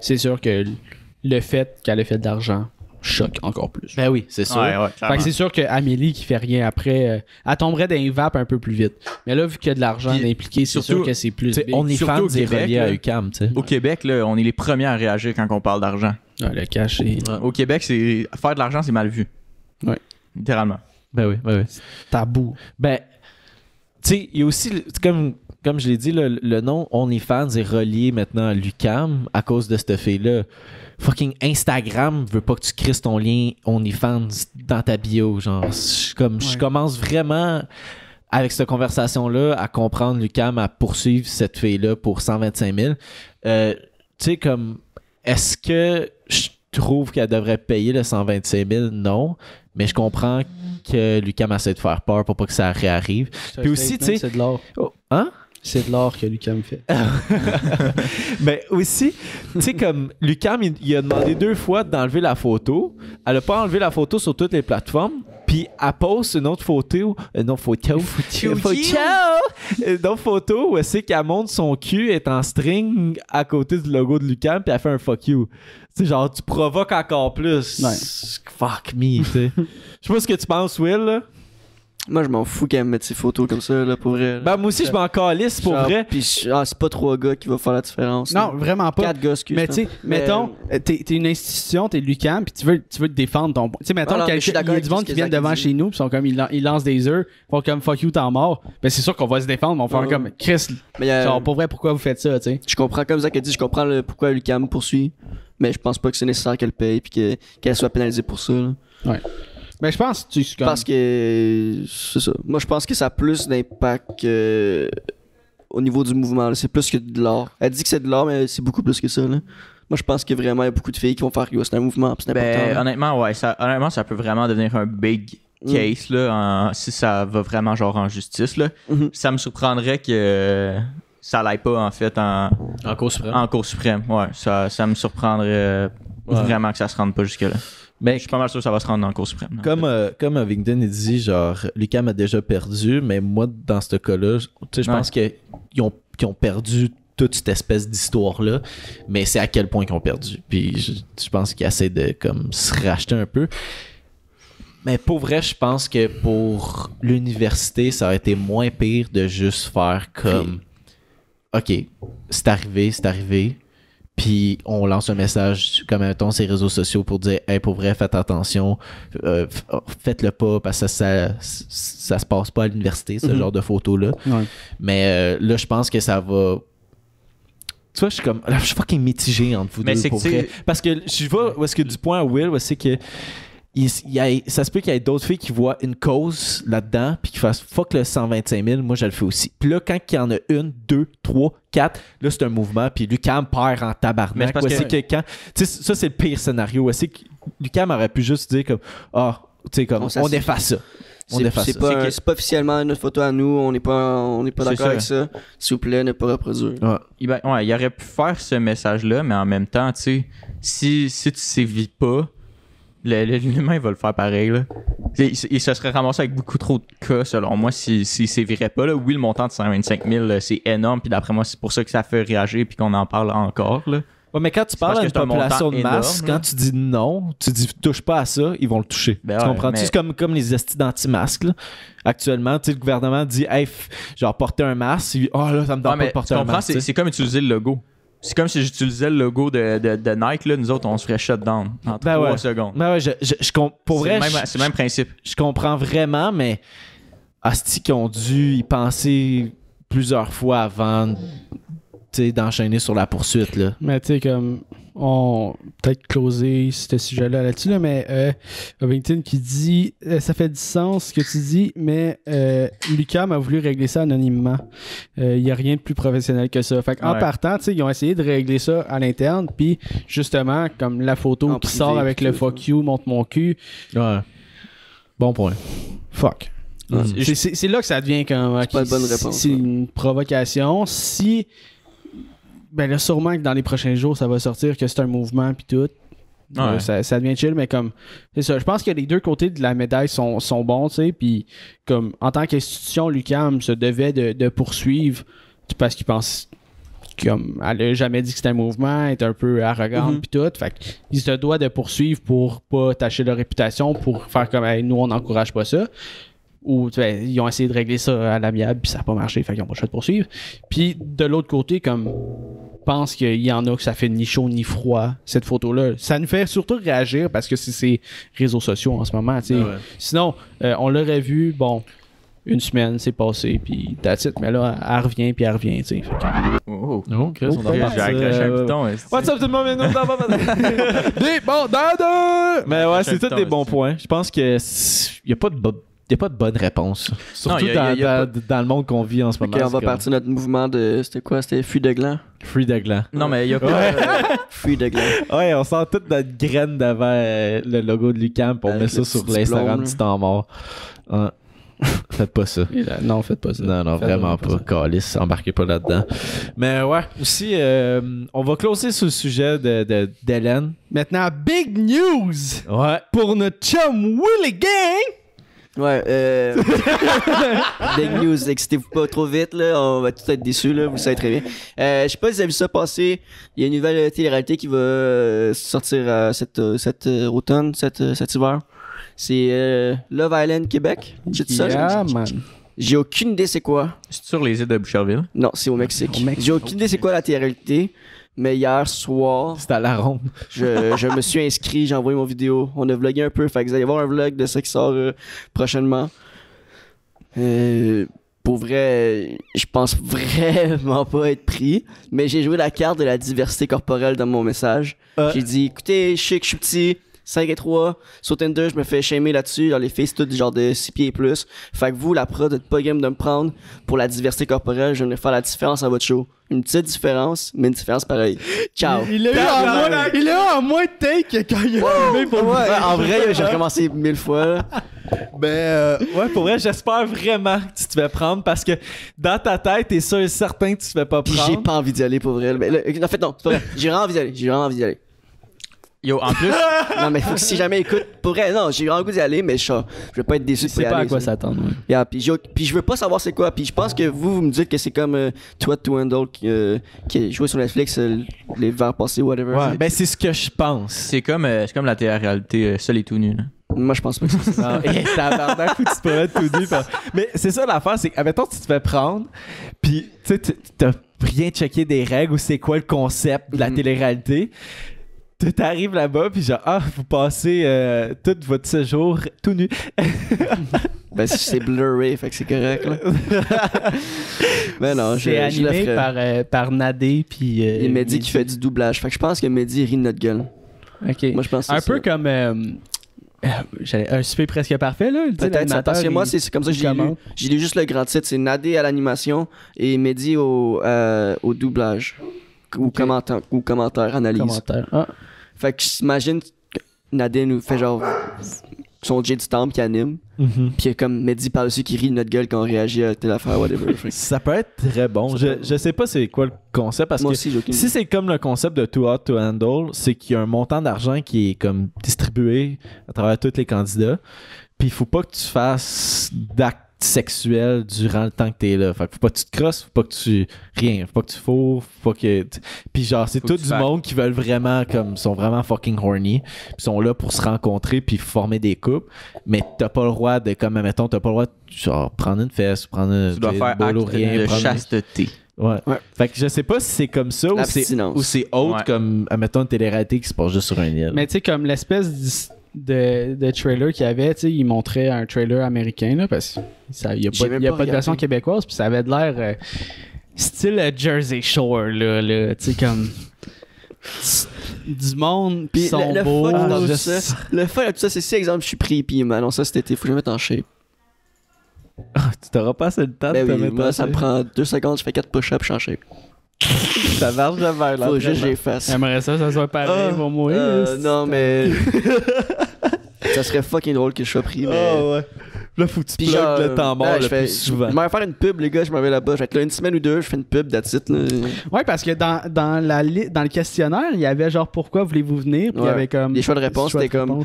c'est sûr que le fait qu'elle ait fait de l'argent choque encore plus. Ben oui, c'est sûr. Fait que c'est sûr que Amélie qui fait rien après, euh, elle tomberait dans les vapes un peu plus vite. Mais là, vu qu'il y a de l'argent impliqué, c'est surtout, sûr que c'est plus au est Québec, relié à là. UCAM, tu sais. Au Québec là, on est les premiers à réagir quand on parle d'argent. Ouais, le cash, c'est Au Québec, c'est faire de l'argent c'est mal vu. Ouais. Littéralement. Ben oui, ben oui. tabou. Ben, tu sais, il y a aussi, comme je l'ai dit, le, le nom OnlyFans est relié maintenant à Lucam à cause de cette fille-là. Fucking Instagram veut pas que tu crises ton lien OnlyFans dans ta bio. Genre, je, comme, je Ouais. commence vraiment avec cette conversation-là à comprendre Lucam à poursuivre cette fille-là pour 125 000. Euh, tu sais, comme, est-ce que je trouve qu'elle devrait payer le 125 000? Non. Mais je comprends que Lucam essaie de faire peur pour pas que ça réarrive. Puis aussi, tu sais- C'est de l'or. Oh, hein? C'est de l'or que Lucas me fait. Mais aussi, tu sais, comme Lucam, il, il a demandé deux fois d'enlever la photo. Elle a pas enlevé la photo sur toutes les plateformes. Puis elle poste une autre photo. Une autre photo. Une photo. Une autre photo où elle sait qu'elle montre son cul est en string à côté du logo de Lucam. Puis elle fait un fuck you. Tu sais, genre, tu provoques encore plus. Ouais. Fuck me, tu sais. Je sais pas ce que tu penses, Will. là. Moi, je m'en fous qu'elle me mette ses photos comme ça, là, pour vrai. là. Ben, moi aussi, je m'en calisse pour Genre, vrai. Puis, je- ah, c'est pas trois gars qui vont faire la différence. Non, là. vraiment pas. Quatre gars, excuse Mais tu sais, mettons, euh, t'es t'es une institution, t'es Lucam, puis tu veux, tu veux te défendre ton. Tu sais, mettons, mais suis quelqu'un- il y a du monde qui vient devant dit. chez nous, puis sont comme, ils, lan- ils lancent des œufs, font comme fuck you, t'en mort. Ben, c'est sûr qu'on va se défendre, on va faire Ouais. comme Chris, Mais, euh, genre, pour vrai, pourquoi vous faites ça, tu sais? je comprends, comme Zach a dit, je comprends le, pourquoi Lucas me poursuit. Mais je pense pas que c'est nécessaire qu'elle paye puis que- qu'elle soit pénalisée pour ça. là. Ben, je pense, tu c'est comme- Parce que c'est ça. Moi, je pense que ça a plus d'impact que- au niveau du mouvement. là. C'est plus que de l'art. Elle dit que c'est de l'art, mais c'est beaucoup plus que ça. là. Moi, je pense qu'il y a vraiment il y a beaucoup de filles qui vont faire que c'est un mouvement, puis c'est important. Ben, là. honnêtement, ouais, ça, honnêtement, ça peut vraiment devenir un big Mm. case là, en- si ça va vraiment genre en justice. Là. Mhm. Ça me surprendrait que ça l'aille pas en fait en, En cours suprême. en Cour suprême. Ouais, ça, ça me surprendrait Ouais. vraiment que ça se rende pas jusque Mais Je suis pas mal sûr que ça va se rendre en Cour suprême. Comme, euh, comme il dit, genre, Lucam a déjà perdu, mais moi, dans ce cas-là, je- tu sais, je Ouais. pense qu'ils ont, ont perdu toute cette espèce d'histoire-là, mais c'est à quel point qu'ils ont perdu. Puis je, je pense qu'ils essaient de comme, se racheter un peu. Mais pour vrai, je pense que pour l'université, ça aurait été moins pire de juste faire comme OK, c'est arrivé, c'est arrivé. Puis on lance un message comme mettons ces réseaux sociaux pour dire Hey, pour vrai, faites attention, euh, oh, faites-le pas parce que ça, ça, ça se passe pas à l'université, ce Mhm. genre de photos-là. Ouais. Mais euh, là, je pense que ça va. Tu vois, je suis comme. Là, je suis fucking mitigé entre vous Mais deux c'est pour que vrai. Parce que je vois où est-ce que du point à Will, c'est que. Il- il y a- ça se peut qu'il y ait d'autres filles qui voient une cause là-dedans puis qui fassent fuck le 125 000, moi je le fais aussi. Puis là, quand il y en a une, deux, trois, quatre, là c'est un mouvement, puis Lucam perd en Mais tabarnak. c'est parce que- que quand. Tu sais, ça c'est le pire scénario. C'est que Lucam aurait pu juste dire comme Ah, tu sais, comme On on, efface ça. On C'est efface c'est ça. pas, pas officiellement notre photo à nous, on n'est pas, on n'est pas d'accord avec ça. S'il vous plaît, ne pas reproduire. Ouais. Il, ben, ouais, il aurait pu faire ce message-là, mais en même temps, tu sais, si, si tu sévis pas, l'humain il va le faire pareil. Là. Il, il se serait ramassé avec beaucoup trop de cas, selon moi, s'il si, s'il sévirait pas. Là. Oui, le montant de 125 000, là, c'est énorme, puis d'après moi, c'est pour ça que ça fait réagir, puis qu'on en parle encore. Là. Ouais, mais quand tu parles à une c'est un population de masse, énorme, quand tu dis non, tu dis touche pas à ça, ils vont le toucher. Ben tu ouais, comprends? mais- C'est comme, comme les estis d'anti-masques. Actuellement, le gouvernement dit, hey, genre, porter un masque. Oh là, ça me donne Ouais, pas de porter tu un comprends, masque. c'est, tu sais. c'est comme utiliser le logo. C'est comme si j'utilisais le logo de, de, de Nike, là, nous autres, on se ferait shutdown en Ben 3 ouais. secondes. Ben ouais, je, je, je pour C'est vrai, le même- je- c'est le même principe. je comprends vraiment, mais Asti qui ont dû y penser plusieurs fois avant d'enchaîner sur la poursuite. Là. Mais tu sais, comme, on peut-être closer ce sujet-là là-dessus, là, mais euh, Ovington qui dit euh, ça fait du sens ce que tu dis, mais euh, Lucam a voulu régler ça anonymement. Il n'y a rien de plus professionnel que ça. Fait en Ouais. partant, tu sais, ils ont essayé de régler ça à l'interne, puis justement, comme la photo En qui privé, sort avec le tout, fuck you, montre mon cul, Ouais. Bon point. fuck. Mm. C'est- là que ça devient comme. C'est pas une bonne réponse, C'est ouais. une provocation. Si. Ben là, sûrement que dans les prochains jours, ça va sortir que c'est un mouvement puis tout. Ouais. Ça, ça devient chill, mais comme. C'est ça. Je pense que les deux côtés de la médaille sont, sont bons, tu sais. Puis, comme, en tant qu'institution, l'UCAM se devait de, de poursuivre parce qu'il pense. Comme, elle a jamais dit que c'était un mouvement, elle est un peu arrogante Mhm. puis tout. Fait qu'ils se doivent de poursuivre pour pas tâcher leur réputation, pour faire comme Hey, nous on n'encourage pas ça. Ou ils ont essayé de régler ça à l'amiable puis ça n'a pas marché, fait qu'ils ont pas le choix de poursuivre. Puis de l'autre côté, comme pense qu'il y en a que ça fait ni chaud ni froid, cette photo-là. Ça nous fait surtout réagir parce que c'est ces réseaux sociaux en ce moment. Ouais. Sinon, euh, on l'aurait vu, bon, une semaine, c'est passé, puis that's it. Mais là, elle revient, puis elle revient, tu sais. Oh, Oh, Chris, on J'ai en parle, accroché un piton. What's up tout le monde, Des bons! Mais ouais, c'est tous des bons points. Je pense que il y a pas de bo- y a pas de bonne réponse. Surtout y a- y a- dans, y a dans- dans le monde qu'on vit en ce moment. Ok, on va comme partir notre mouvement de. C'était quoi C'était Fuit de gland? Free de gland. Non, mais il y a pas. Fuit de gland. Ouais, on sent toute notre graine devant euh, le logo de Lucam on Avec met ça sur petit l'Instagram du temps mort. Faites pas ça. Là, non, faites pas ça. Non, non, Faites vraiment pas pas. Calice, embarquez pas là-dedans. Mais ouais, aussi, euh, on va closer sur le sujet de- de- d'Hélène. Maintenant, big news ouais. pour notre chum Willy Gang! Ouais, euh. Big news, excitez-vous pas trop vite, là. On va tous être déçus, là. Vous le savez très bien. Euh, je sais pas si vous avez vu ça passer. Il y a une nouvelle euh, télé-réalité qui va euh, sortir euh, cet, euh, cet euh, automne, cet, cet hiver. C'est euh, Love Island Québec. J'ai dit ça? Yeah, man. J'ai aucune idée c'est quoi. C'est sur les îles de Boucherville? Non, c'est au Mexique. Au Mexique. J'ai aucune idée c'est quoi la télé-réalité. Mais hier soir, C'est à la ronde. je, je me suis inscrit, j'ai envoyé mon vidéo. On a vlogué un peu, fait que vous allez voir un vlog de ça qui sort euh, prochainement. Euh, pour vrai, je pense vraiment pas être pris, mais j'ai joué la carte de la diversité corporelle dans mon message. Euh. J'ai dit, écoutez, je sais que je suis petit, 5 et 3, sur Tinder, je me fais shamer là-dessus, genre les filles, c'est toutes genre de 6 pieds et plus. Fait que vous, la prod, êtes pas game de me prendre pour la diversité corporelle, je vais faire la différence à votre show. Une petite différence, mais une différence pareille. Ciao. Il l'a eu en moins, il l'a eu en moins de take quand il a filmé pour Ouais, en vrai, j'ai recommencé mille fois. là. Ben, euh, ouais, pour vrai, j'espère vraiment que tu te fais prendre parce que dans ta tête, t'es sûr et certain que tu te fais pas prendre. j'ai pas envie d'y aller pour vrai. Mais là, en fait, non, c'est pas vrai. J'ai vraiment envie d'y aller. J'ai vraiment envie d'y aller. Yo, en plus, Non, mais faut que si jamais écoute, pour vrai, non, j'ai vraiment envie d'y aller, mais je, je vais pas être déçu de y pas aller. à quoi ça. s'attendre. ouais. Yeah, puis, j'ai- puis je veux pas savoir c'est quoi. Puis je pense que vous, vous me dites que c'est comme euh, Toi to Handle qui, euh, qui a joué sur Netflix euh, les vers passés, whatever. Ouais, ben c'est ce que je pense. c'est comme, euh, c'est comme la télé-réalité euh, seul et tout nu. là. Moi, je pense pas que c'est ça. Non, et tabarnak, où tu pourrais tout nu. Mais c'est ça l'affaire, c'est que, admettons, tu te fais prendre, puis tu sais, t'as rien checké des règles ou c'est quoi le concept de la Mhm. télé-réalité. T'arrives là-bas, puis genre, ah, vous passez euh, tout votre séjour tout nu. Ben, c'est blurry, fait que c'est correct, là. Mais non, je, je animé ferai. par, euh, par Nadé puis. euh, Il m'a dit qu'il fait du doublage. Fait que je pense que Mehdi rit de notre gueule. Ok. Moi, je pense que un c'est peu ça. comme. euh, euh, un super presque parfait, là. Peut-être parce que moi, c'est comme ça que j'ai lu. J'ai lu juste le grand titre. C'est Nadé à l'animation et Mehdi au, euh, au doublage. Ou, commentaire, ou commentaire, analyse. Commentaire. Ah. Fait que j'imagine nous fait genre son J du temple qui anime. Puis comme Mehdi par-dessus qui rit de notre gueule quand on réagit à telle affaire, whatever. Ça peut être très bon. Je, je sais pas c'est quoi le concept parce moi que aussi, si c'est comme le concept de Too Hot to Handle, c'est qu'il y a un montant d'argent qui est comme distribué à travers tous les candidats. Puis il faut pas que tu fasses d'actes sexuels durant le temps que t'es là. Fait que faut pas que tu te crosses, faut pas que tu rien, faut pas que tu fous, faut pas que puis genre c'est tout du fasses- monde qui veulent vraiment comme sont vraiment fucking horny, puis sont là pour se rencontrer puis former des couples, mais t'as pas le droit de comme mettons t'as pas le droit de genre prendre une fesse, prendre Tu dois une faire acte rien, de prendre- chasteté. Ouais. Ouais. Fait que je sais pas si c'est comme ça ou c'est, L'abstinence. ou c'est autre Ouais. comme, admettons, une télé-réalité qui se passe juste sur un île. Mais tu sais, comme l'espèce de, de trailer qu'il y avait, tu sais, il montrait un trailer américain, là, parce qu'il n'y a pas, y a pas pas de version québécoise, puis ça avait de l'air euh, style Jersey Shore, là, là tu sais, comme du monde Puis sont le, le beaux. fun dans tout ça, le fun dans tout ça, c'est si exemple je suis pris non ça cet été, faut que je me mette en shape. tu t'auras pas assez de temps Ben de oui, moi en ça me prend deux secondes, je fais quatre push-ups, je suis en shape. Ça marche jamais, là. Faut juste que j'efface. J'aimerais ça, ça soit pareil, Ah, pour moi. Euh, non mais ça serait fucking drôle que je sois pris mais Ah ouais. Là, faut que tu plugues le temps mort là, le je fais- plus souvent. Je m'en vais faire une pub, les gars, je m'en vais là-bas. Je vais être là une semaine ou deux, je fais une pub, that's it, là. Ouais, parce que dans, dans, la li- dans le questionnaire, il y avait genre pourquoi voulez-vous venir, puis il y avait comme. Les choix de réponse, c'était comme-.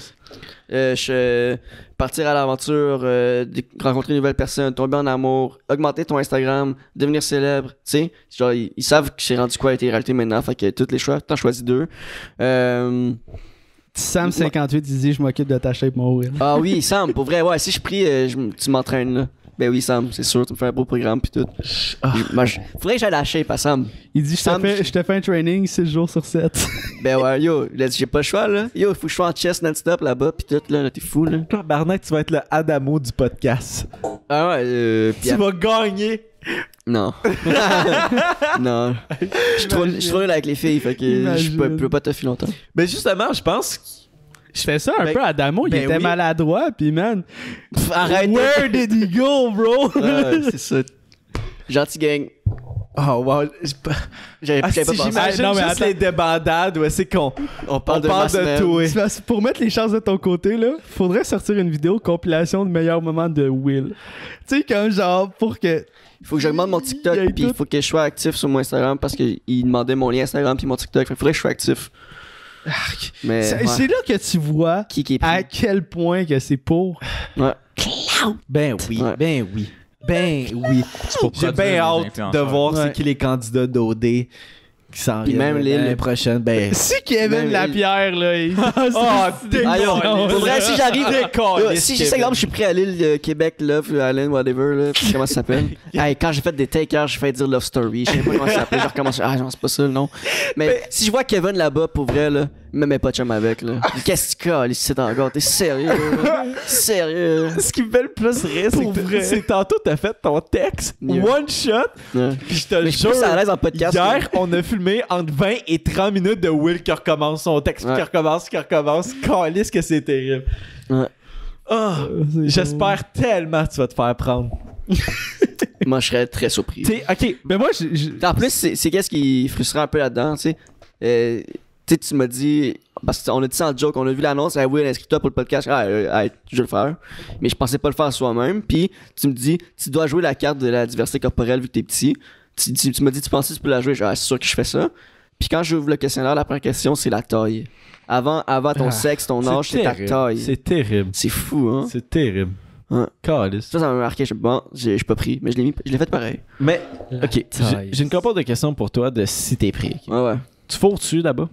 Euh, je euh, partir à l'aventure, euh, rencontrer une nouvelle personne, tomber en amour, augmenter ton Instagram, devenir célèbre. Tu sais, genre, ils, ils savent que j'ai rendu quoi avec les réalités maintenant, fait que tous les choix, t'en choisis deux. Euh, Sam58 il dit Je m'occupe de ta shape, mon Will. ah oui, Sam, pour vrai, ouais, si je prie, euh, je tu m'entraînes là. Ben oui, Sam, c'est sûr, tu me fais un beau programme puis tout. Ah. Je- moi, je- faudrait que j'aille à la shape à Sam. Il dit Je te Sam, fais, je- te fais un training 6 jours sur 7. Ben ouais, yo, il a dit, j'ai pas le choix là. Yo, faut que je sois en chest non-stop là-bas puis tout, là, t'es fou là. Tabarnak, tu vas être le Adamo du podcast. Ah ouais, euh, Tu vas gagner. Non. non. Je suis trop, je suis trop nul avec les filles, fait que je peux, peux pas te filer longtemps. Mais justement, je pense que Je fais ça un Ben- peu à Damo, il ben était oui. maladroit, puis man. Pff, arrête. Where did he go, bro? Ouais, c'est ça. Gentil gang. Oh wow. J'avais Ah, si pas pensé. j'imagine Ah, non, mais juste attends. les débandades où c'est qu'on On on parle de, parle ma de parce que pour mettre les chances de ton côté, là, faudrait sortir une vidéo compilation de meilleurs moments de Will. Tu sais, comme genre, pour que. Faut que j'augmente mon Il TikTok, puis il faut que je sois actif sur mon Instagram parce qu'il demandait mon lien Instagram puis mon TikTok. Fait que faudrait que je sois actif. Mais. C'est ouais. c'est là que tu vois Qui qui est pris? à quel point que c'est pour. Ouais. Ben oui, Ouais. ben oui. Ben oui. J'ai bien hâte de voir Ouais. c'est qui les candidats d'OD qui s'en Puis même les- l'année prochaine. Ben. Si Kevin Même- Lapierre, là, il. Oh, Ah, yo, pour vrai, si j'arrive. Si j'ai 5 Kevin. je suis prêt à l'île Québec, Love Island, whatever, là, comment ça s'appelle? hey, quand j'ai fait des takers, j'ai fait dire Love Story. Je sais pas comment ça s'appelle. Je recommence. Ah, non, c'est pas ça, non. Mais, si je vois Kevin là-bas, pour vrai, là, me mets pas de chum avec, là. Qu'est-ce que tu colles ici, encore? T'es sérieux, là? Sérieux? Ce qui me fait le plus rire, c'est que vrai. c'est tantôt t'as fait ton texte Yeah. one shot, Ouais. puis je te Mais le je suis jure. plus à l'aise en podcast. Hier, on a filmé entre 20 et 30 minutes de Will qui recommence son texte, Ouais. qui recommence, qui recommence. Calisse que c'est terrible. Ouais. Ah, J'espère tellement que tu vas te faire prendre. Moi, je serais très surpris. Tu sais, ok, Mais moi, je. je- En plus, c'est c'est qu'est-ce qui frustrait un peu là-dedans, tu sais. Euh, sais, tu m'as dit, parce qu'on a dit ça en joke, on a vu l'annonce, ah oui, inscris-toi pour le podcast, ah, euh, je vais le faire. Mais je pensais pas le faire soi-même. Puis tu me dis, tu dois jouer la carte de la diversité corporelle vu que t'es petit. Tu, tu, tu m'as dit, tu pensais que tu peux la jouer, Genre, ah, c'est sûr que je fais ça. Puis quand j'ouvre le questionnaire, la première question, c'est la taille. Avant, avant ton Ah, sexe, ton âge, c'est ta terrible. taille. C'est terrible. C'est fou, hein? C'est terrible. Calisse. Ça, ça m'a marqué. Je bon, j'ai j'ai pas pris, mais je l'ai mis, je l'ai fait pareil. Mais, ok, j'ai- une couple de questions pour toi de si t'es pris. ok? Ouais, ouais. Tu fourres-tu là-bas?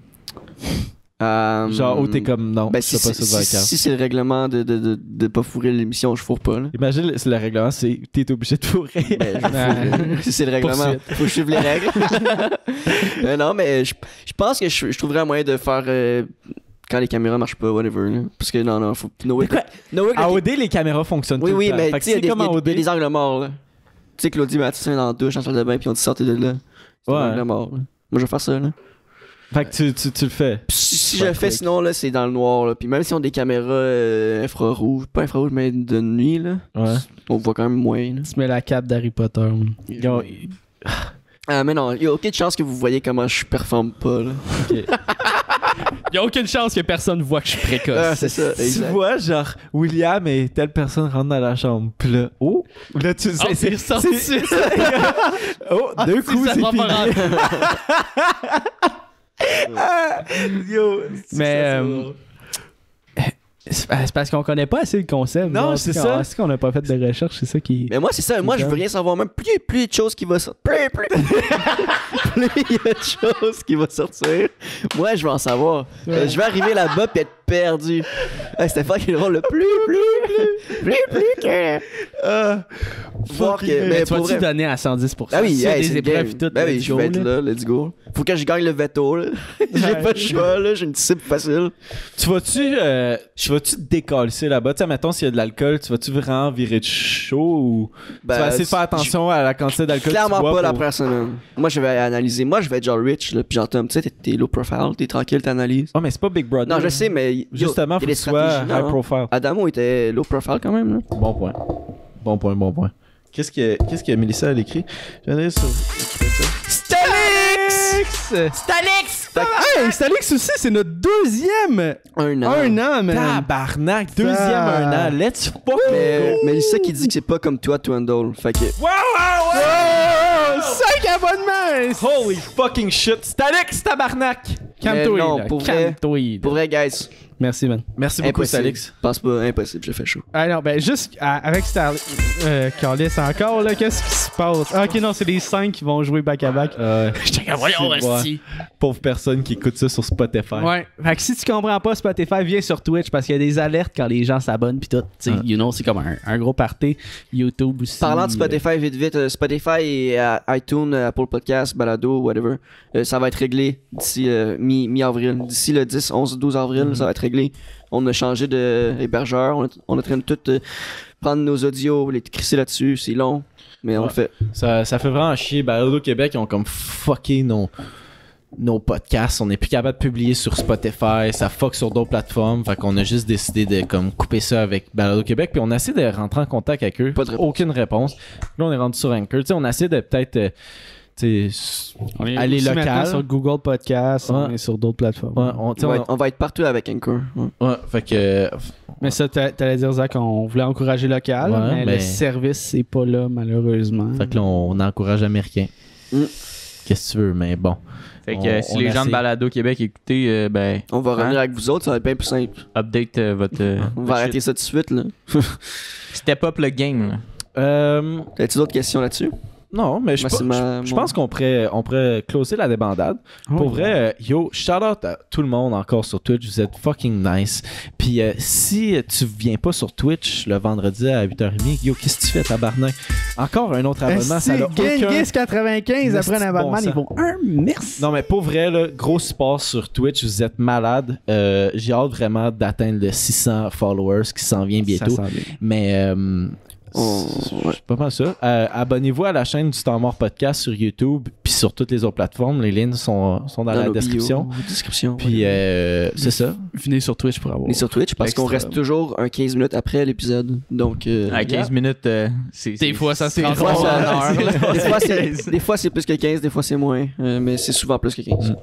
Euh, Genre, où t'es comme non, Ben, si, fais pas si, ça devant la si- carte. si c'est le règlement de, de, de, de pas fourrer l'émission, je fourre pas. Là. Imagine, le- c'est le règlement, c'est t'es obligé de fourrer. Ben, je fourre. si c'est le règlement, Poursuite. faut suive les règles. Euh, non, mais je, je pense que je, je trouverais un moyen de faire euh, quand les caméras marchent pas, whatever. là. Parce que non, non, faut. No way, quoi? no way que- À OD, les caméras fonctionnent oui, tout oui, le temps. mais Fait tu que sais, il y a c'est des- comme en a OD. des- des angles morts. là. Tu sais, Claudie Mathis est dans la douche, dans la salle de bain, puis on dit sortez de là. C'est Ouais. un angle mort. là. Moi, je vais faire ça. Là. Fait que tu, tu, tu le fais. Puis si, je le fais, sinon, là, c'est dans le noir. Là. Puis même si on a des caméras euh, infrarouges, pas infrarouges, mais de nuit, là, Ouais. on voit quand même moins. là. Tu mets la cape d'Harry Potter. Yo, Ah, mais non, il y a aucune chance que vous voyez comment je performe pas. Là. Il y a aucune chance que personne voit que je suis précoce. Ah, c'est ça, tu exact. vois, genre, William et telle personne rentre dans la chambre. Puis là, oh, là, tu Ah, c'est ressorti. c'est- oh, deux coups, ça c'est fini. pas rentrer. Ah, yo, Mais, ça, c'est parce qu'on connaît pas assez le concept. Non, c'est ça. C'est qu'on n'a pas fait de recherche, c'est ça qui. Mais moi, c'est ça. Moi, je veux rien savoir. Même plus, plus de choses qui vont sortir. Plus, plus. plus il y a de choses qui vont sortir. Moi, je veux en savoir. Je vais arriver là-bas puis être perdu. Hey, C'était fucking drôle, le plus, plus, plus, plus, plus que. Ah. Voir que. Mais tu vas-tu donner à 110%? Ah oui, a hey, des épreuves et tout. Ben oui, je vais être là. let's go. Faut que je gagne le veto. J'ai pas de choix. J'ai une cible facile. Tu vas-tu euh, vas-tu te décalisser là-bas? Tu sais, mettons, s'il y a de l'alcool, tu vas-tu vraiment virer de chaud ou Ben, tu vas essayer de faire attention à la quantité d'alcool que tu Clairement bois pas la pour- première semaine. Moi, je vais analyser. Moi, je vais être genre rich, là. Puis genre, Tom, tu sais, t'es- low profile, t'es tranquille, t'analyses. Oh, mais c'est pas Big Brother. Non, je sais, mais. yo, Justement, il y faut que tu sois stratégies, high profile. Adamo était low profile quand même, là. Bon point. Bon point, bon point. Qu'est-ce que, qu'est-ce que Mélissa a écrit? J'allais sur. Stalix! Stalix! Hey, Stalix aussi, c'est notre deuxième Un an. un an, man. Tabarnak, deuxième un an. Let's fucking Mais go. Melissa qui dit que c'est pas comme toi, Twindle. Fait que. Wow, wow, wow! Oh, 5 abonnements! Holy fucking shit. Stalix, tabarnak! Calme-toi. Pour vrai, guys, Merci, man. Merci beaucoup, impossible. Je pense pas, impossible, j'ai fait chaud. Ah non, ben juste à- avec Starlix. Euh, Carlis, encore, là, qu'est-ce qui se passe? Ah, ok, non, c'est les 5 qui vont jouer back-à-back. Euh, voyons, Ouais. pauvre personne qui écoute ça sur Spotify. Ouais. Fait que si tu comprends pas Spotify, viens sur Twitch parce qu'il y a des alertes quand les gens s'abonnent pis tout. Tu sais, you know, c'est comme un, un gros party. YouTube aussi. Parlant de Spotify, vite, vite, euh, Spotify et euh, iTunes, euh, Apple Podcast, Balado, whatever, euh, ça va être réglé d'ici euh, mi- mi-avril. d'ici le 10, 11, 12 avril, ça va être réglé. On a changé de hébergeur. On, est- en train de tout euh, prendre nos audios, les crisser là-dessus. C'est long, mais on Ouais. le fait. Ça, ça fait vraiment chier. Balado Québec, ils ont comme fucké nos, nos podcasts. On n'est plus capable de publier sur Spotify. Ça fuck sur d'autres plateformes. Fait qu'on a juste décidé de comme couper ça avec Balado Québec. Puis on a essayé de rentrer en contact avec eux. Pas de réponse. Aucune réponse. Là, on est rendu sur Anchor. Tu sais, on a essayé de peut-être. euh, On est aller aussi local. sur Google Podcast, on Ouais. est sur d'autres plateformes. ouais, on, On va, on- être, on va être partout avec Anchor. Ouais. ouais, fait que. Mais ça, t'a- t'allais dire, Zach, on voulait encourager local, Ouais, mais mais- le service, c'est pas là, malheureusement. Fait que là, on, on encourage l'américain. Mm. Qu'est-ce que tu veux, mais bon. Fait que On- euh, si on les gens de Balado Québec écoutez, euh, ben, On va revenir Hein? avec vous autres, ça va être bien plus simple. update euh, votre. euh, On va arrêter shit. ça tout de suite. là. Step up le game. là. Euh, As-tu d'autres questions là-dessus? Non, mais je Moi, pas- c'est ma- je- je mon- pense qu'on pourrait, on pourrait closer la débandade. Oh, Pour vrai, euh, yo, shout out à tout le monde encore sur Twitch. Vous êtes fucking nice. Puis euh, si tu viens pas sur Twitch le vendredi à 8h30, yo, qu'est-ce que tu fais, tabarnak? Encore un autre abonnement, ça n'a aucun... Genghis 95 après un abonnement, bon ils vont un merci. Non, mais pour vrai, là, gros support sur Twitch. Vous êtes malade. Euh, J'ai hâte vraiment d'atteindre le 600 followers qui s'en vient bientôt. Ça sent bien. Mais euh, On- c'est c'est pas mal ça. Euh, Abonnez-vous à la chaîne du Temps Mort Podcast sur YouTube puis sur toutes les autres plateformes. Les liens sont, sont dans, la description. description. Puis euh, c'est ça. Venez sur Twitch pour avoir. Et sur Twitch, parce qu'on reste toujours un 15 minutes après l'épisode. Donc, euh, À 15 minutes, euh, c'est. Des fois, ça se c'est- des transforme fois, en des c'est- des fois, c'est plus que 15, des fois c'est moins. Euh, mais c'est souvent plus que 15.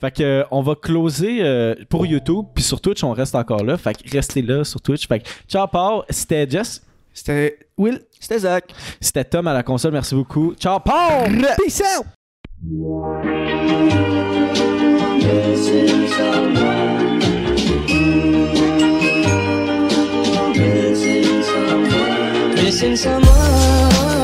Fait que euh, on va closer euh, pour YouTube puis sur Twitch on reste encore là. Fait que restez là sur Twitch. Fait que ciao Paul, c'était Jess, C'était Will? C'était Zach. c'était Tom à la console. Merci beaucoup. Ciao Paul. Peace out! Missing someone